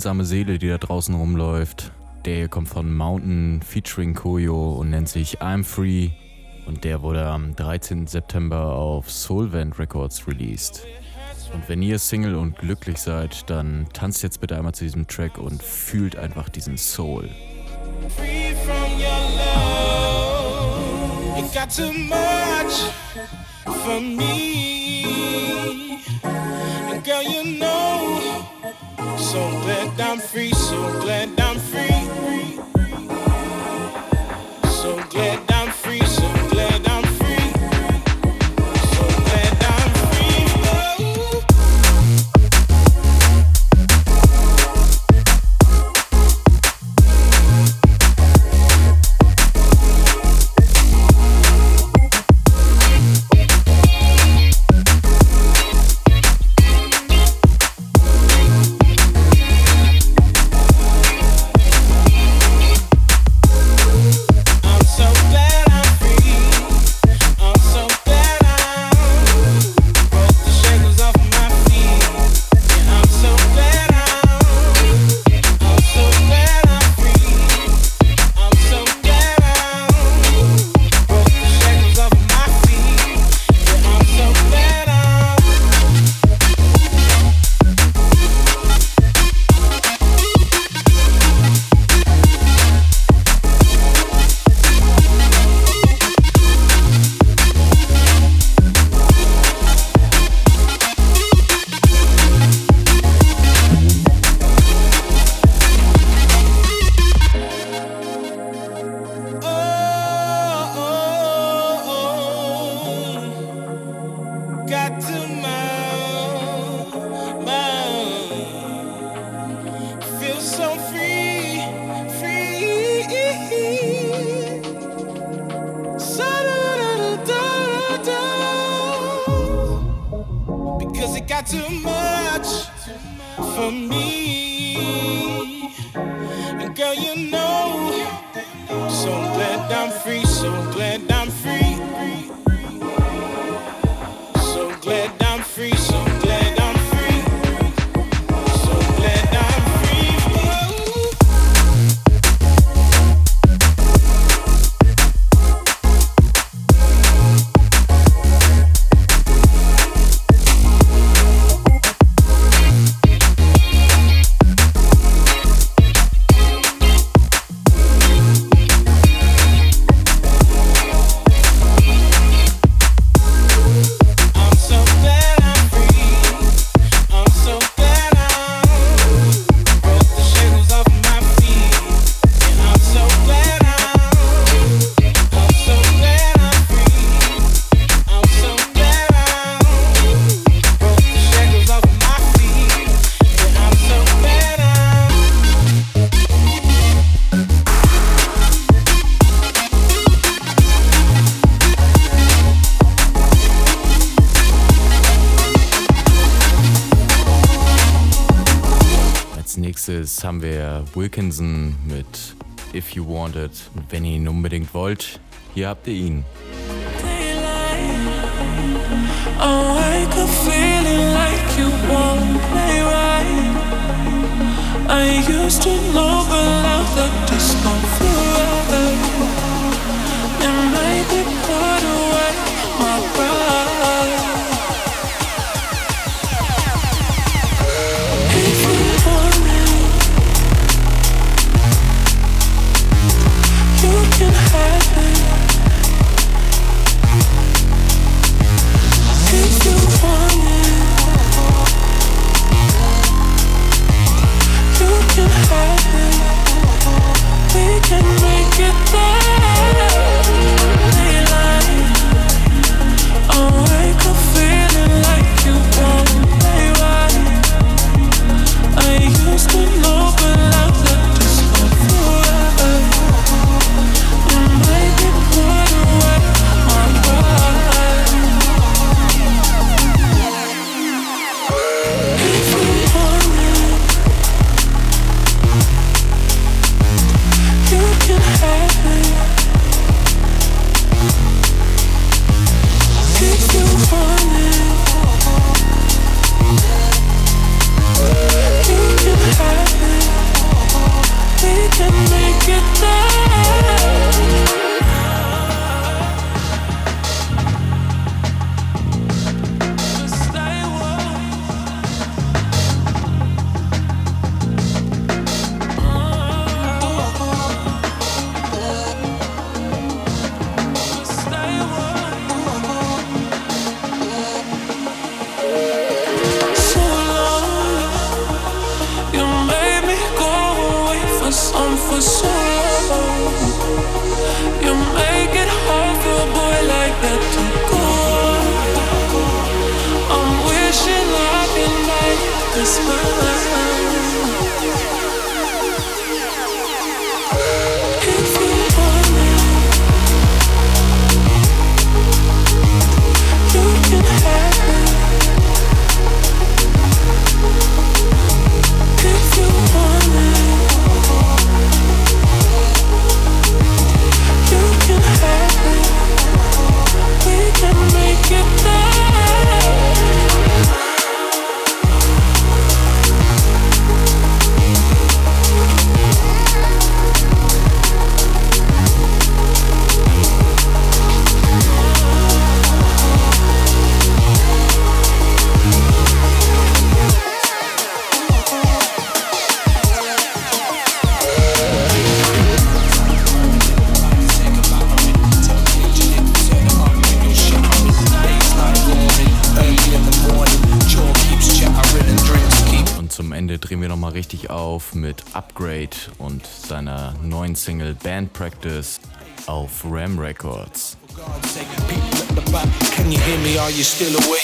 einsame Seele, die da draußen rumläuft. Der hier kommt von Mountain featuring Koyo und nennt sich I'm Free. Und der wurde am 13. September auf Solvent Records released. Und wenn ihr Single und glücklich seid, dann tanzt jetzt bitte einmal zu diesem Track und fühlt einfach diesen Soul. Free from your love. You got too much for me. got too much for me. And girl, you know, so glad I'm free, so glad I'm free. Wilkinson mit If You Want It. Wenn ihr ihn unbedingt wollt, hier habt ihr ihn. Oh, I used to know, but. neuen Single Band Practice auf Ram Records. Can you hear me? Are you still awake?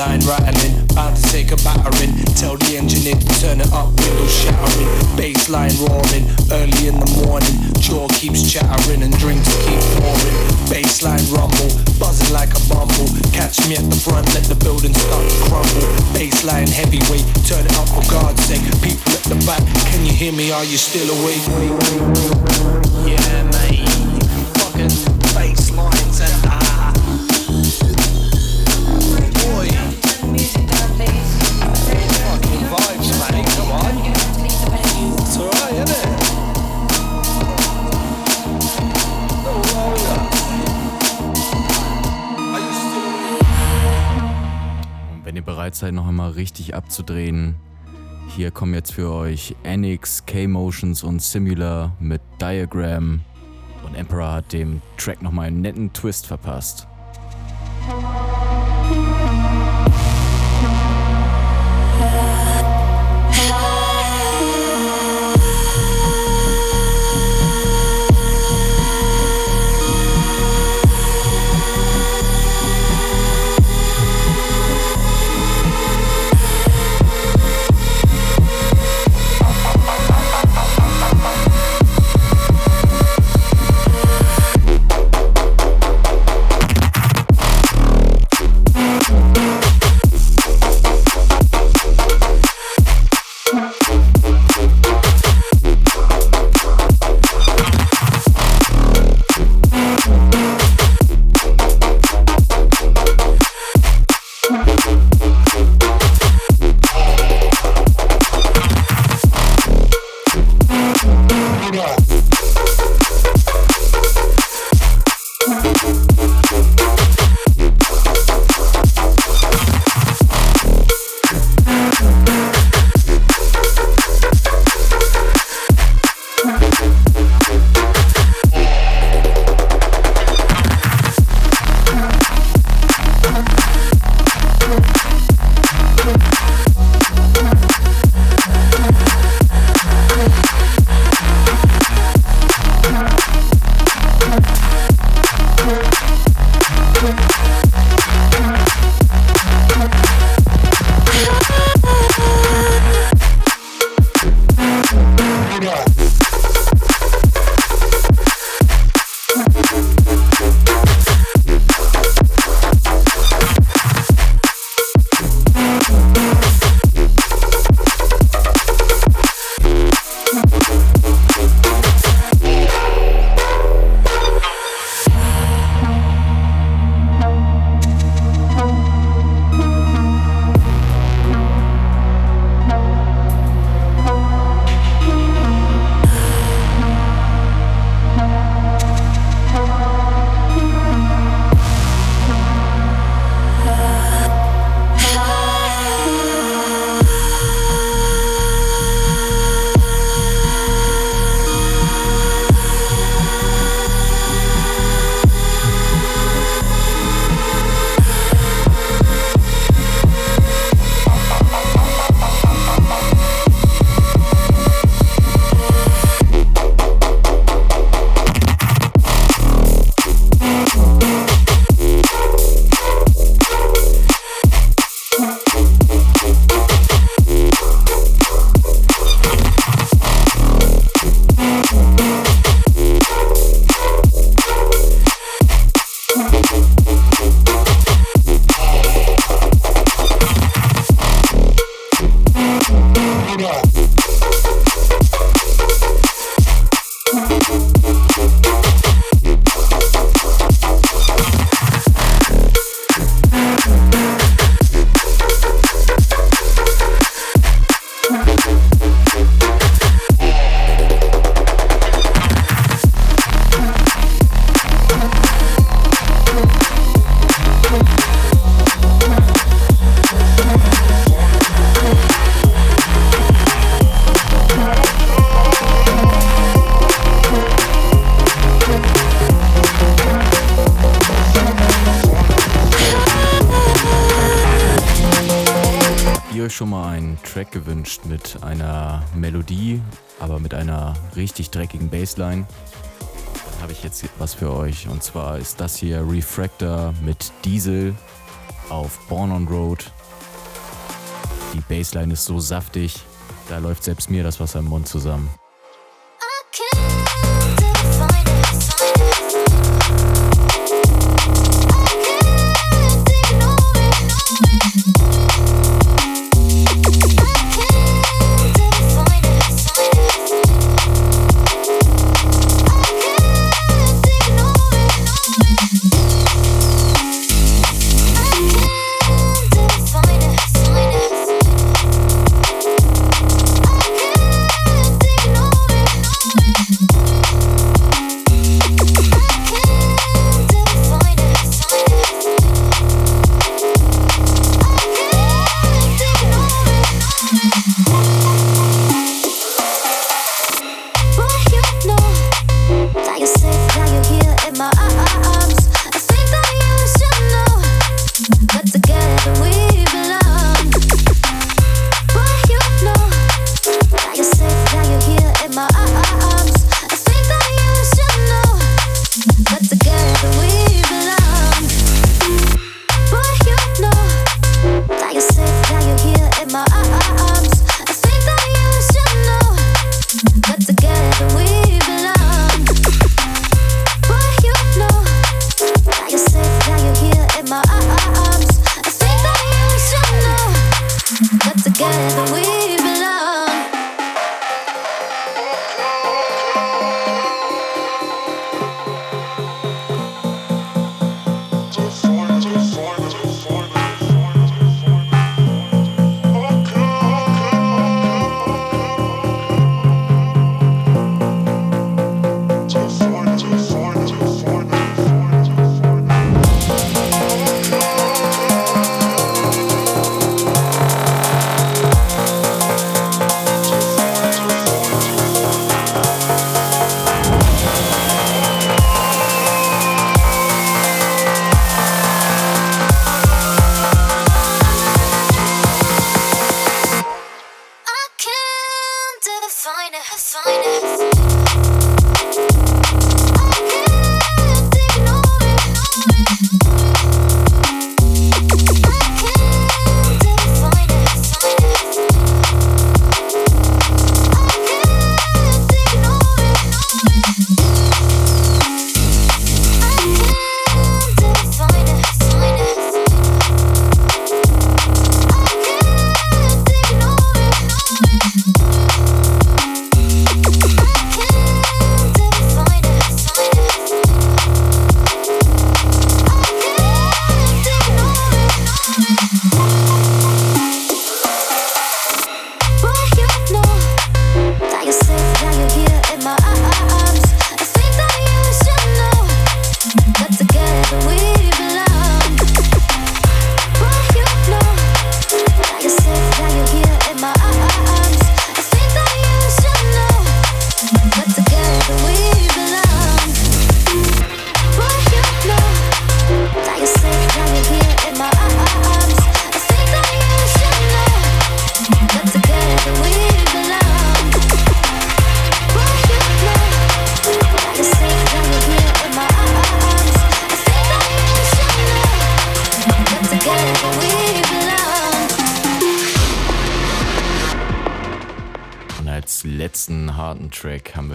Baseline rattling, bound to take a battering. Tell the engineer to turn it up, windows shattering. Baseline roaring, early in the morning. Jaw keeps chattering and drinks keep pouring. Baseline rumble, buzzing like a bumble. Catch me at the front, let the building start to crumble. Baseline heavyweight, turn it up for God's sake. People at the back, can you hear me? Are you still awake? Yeah, mate. Seid, noch einmal richtig abzudrehen, hier kommen jetzt für euch NX, K-Motions und Similar mit Diagram. Und Emperor hat dem Track nochmal einen netten Twist verpasst. Gewünscht mit einer Melodie, aber mit einer richtig dreckigen Bassline? Dann habe ich jetzt was für euch. Und zwar ist das hier Refractor mit Diesel auf Born on Road. Die Bassline ist so saftig, da läuft selbst mir das Wasser im Mund zusammen.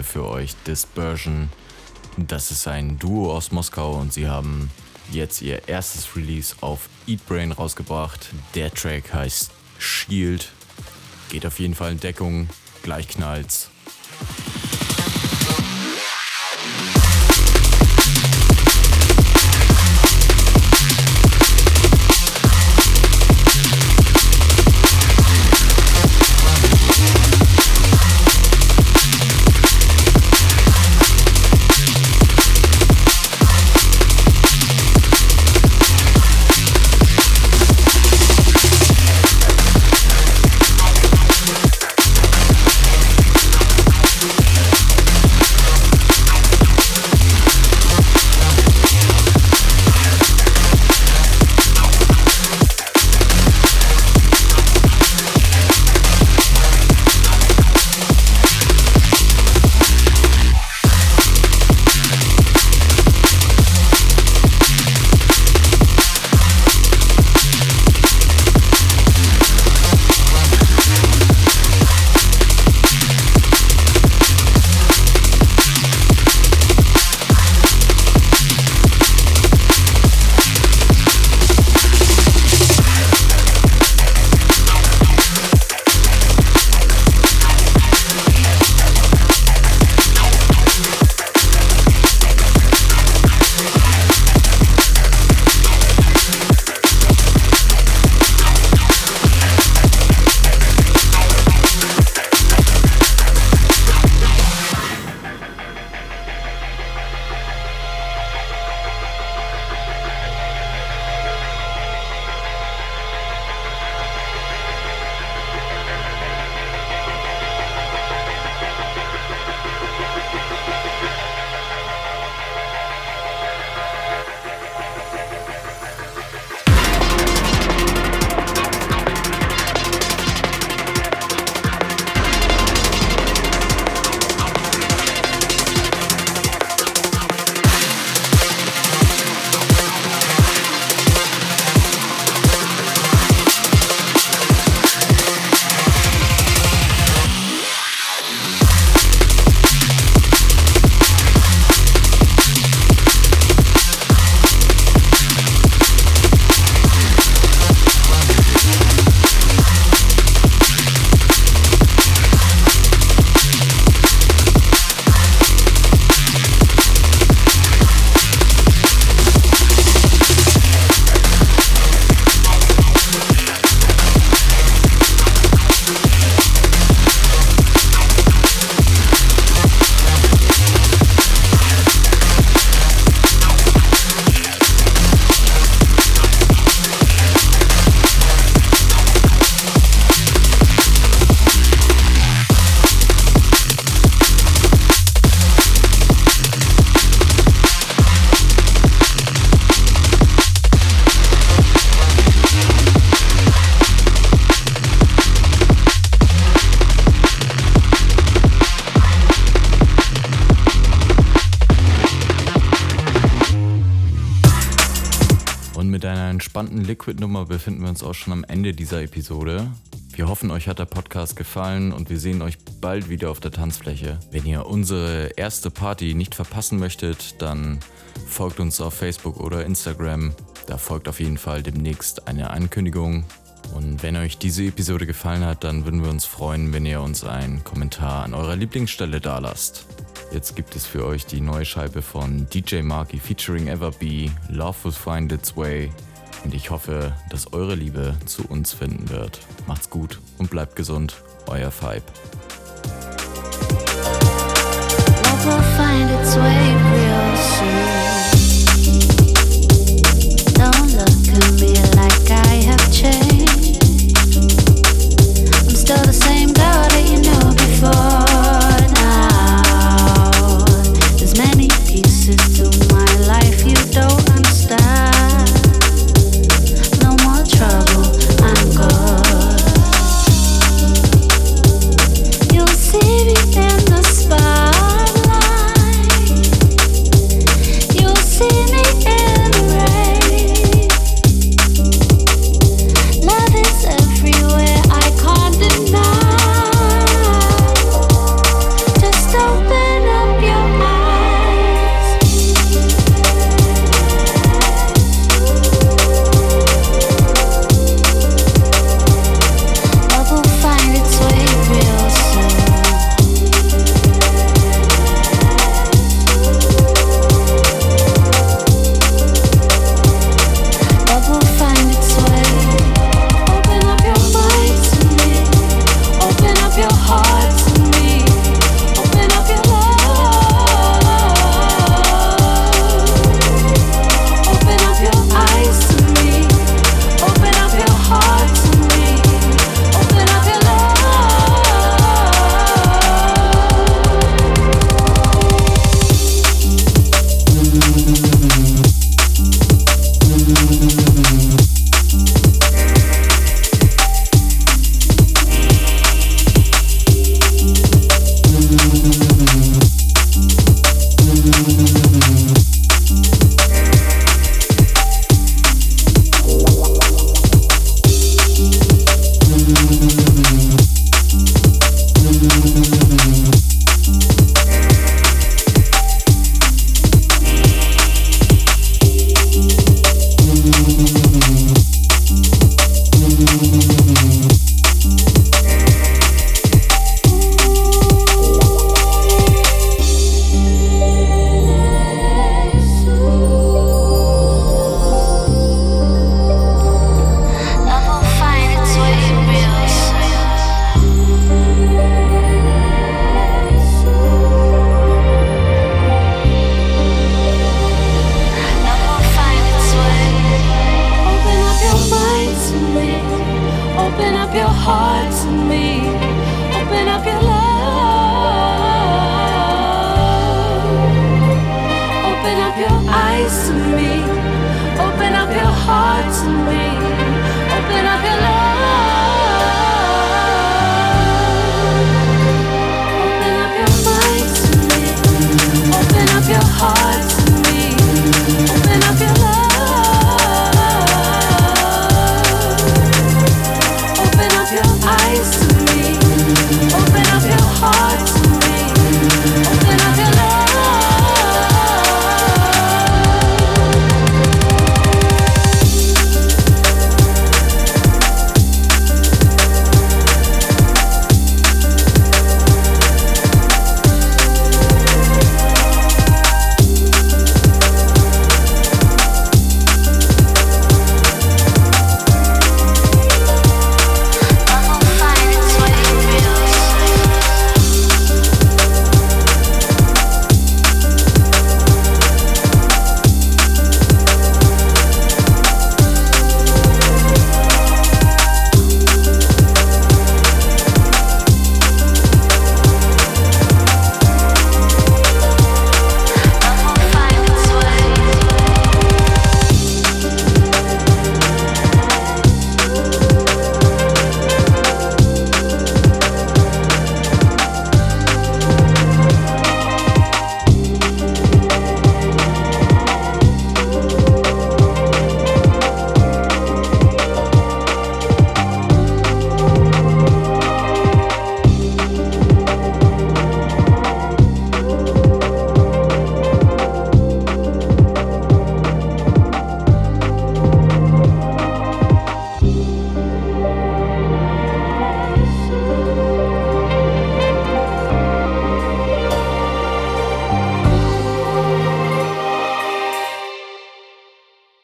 Für euch Dispersion. Das ist ein Duo aus Moskau und sie haben jetzt ihr erstes Release auf Eatbrain rausgebracht. Der Track heißt Shield. Geht auf jeden Fall in Deckung, gleich knallt's. Liquid-Nummer befinden wir uns auch schon am Ende dieser Episode. Wir hoffen, euch hat der Podcast gefallen und wir sehen euch bald wieder auf der Tanzfläche. Wenn ihr unsere erste Party nicht verpassen möchtet, dann folgt uns auf Facebook oder Instagram. Da folgt auf jeden Fall demnächst eine Ankündigung. Und wenn euch diese Episode gefallen hat, dann würden wir uns freuen, wenn ihr uns einen Kommentar an eurer Lieblingsstelle dalasst. Jetzt gibt es für euch die neue Scheibe von DJ Marky featuring Everbee, Love Will Find Its Way. Und ich hoffe, dass eure Liebe zu uns finden wird. Macht's gut und bleibt gesund. Euer Vibe. Love will find its way real soon.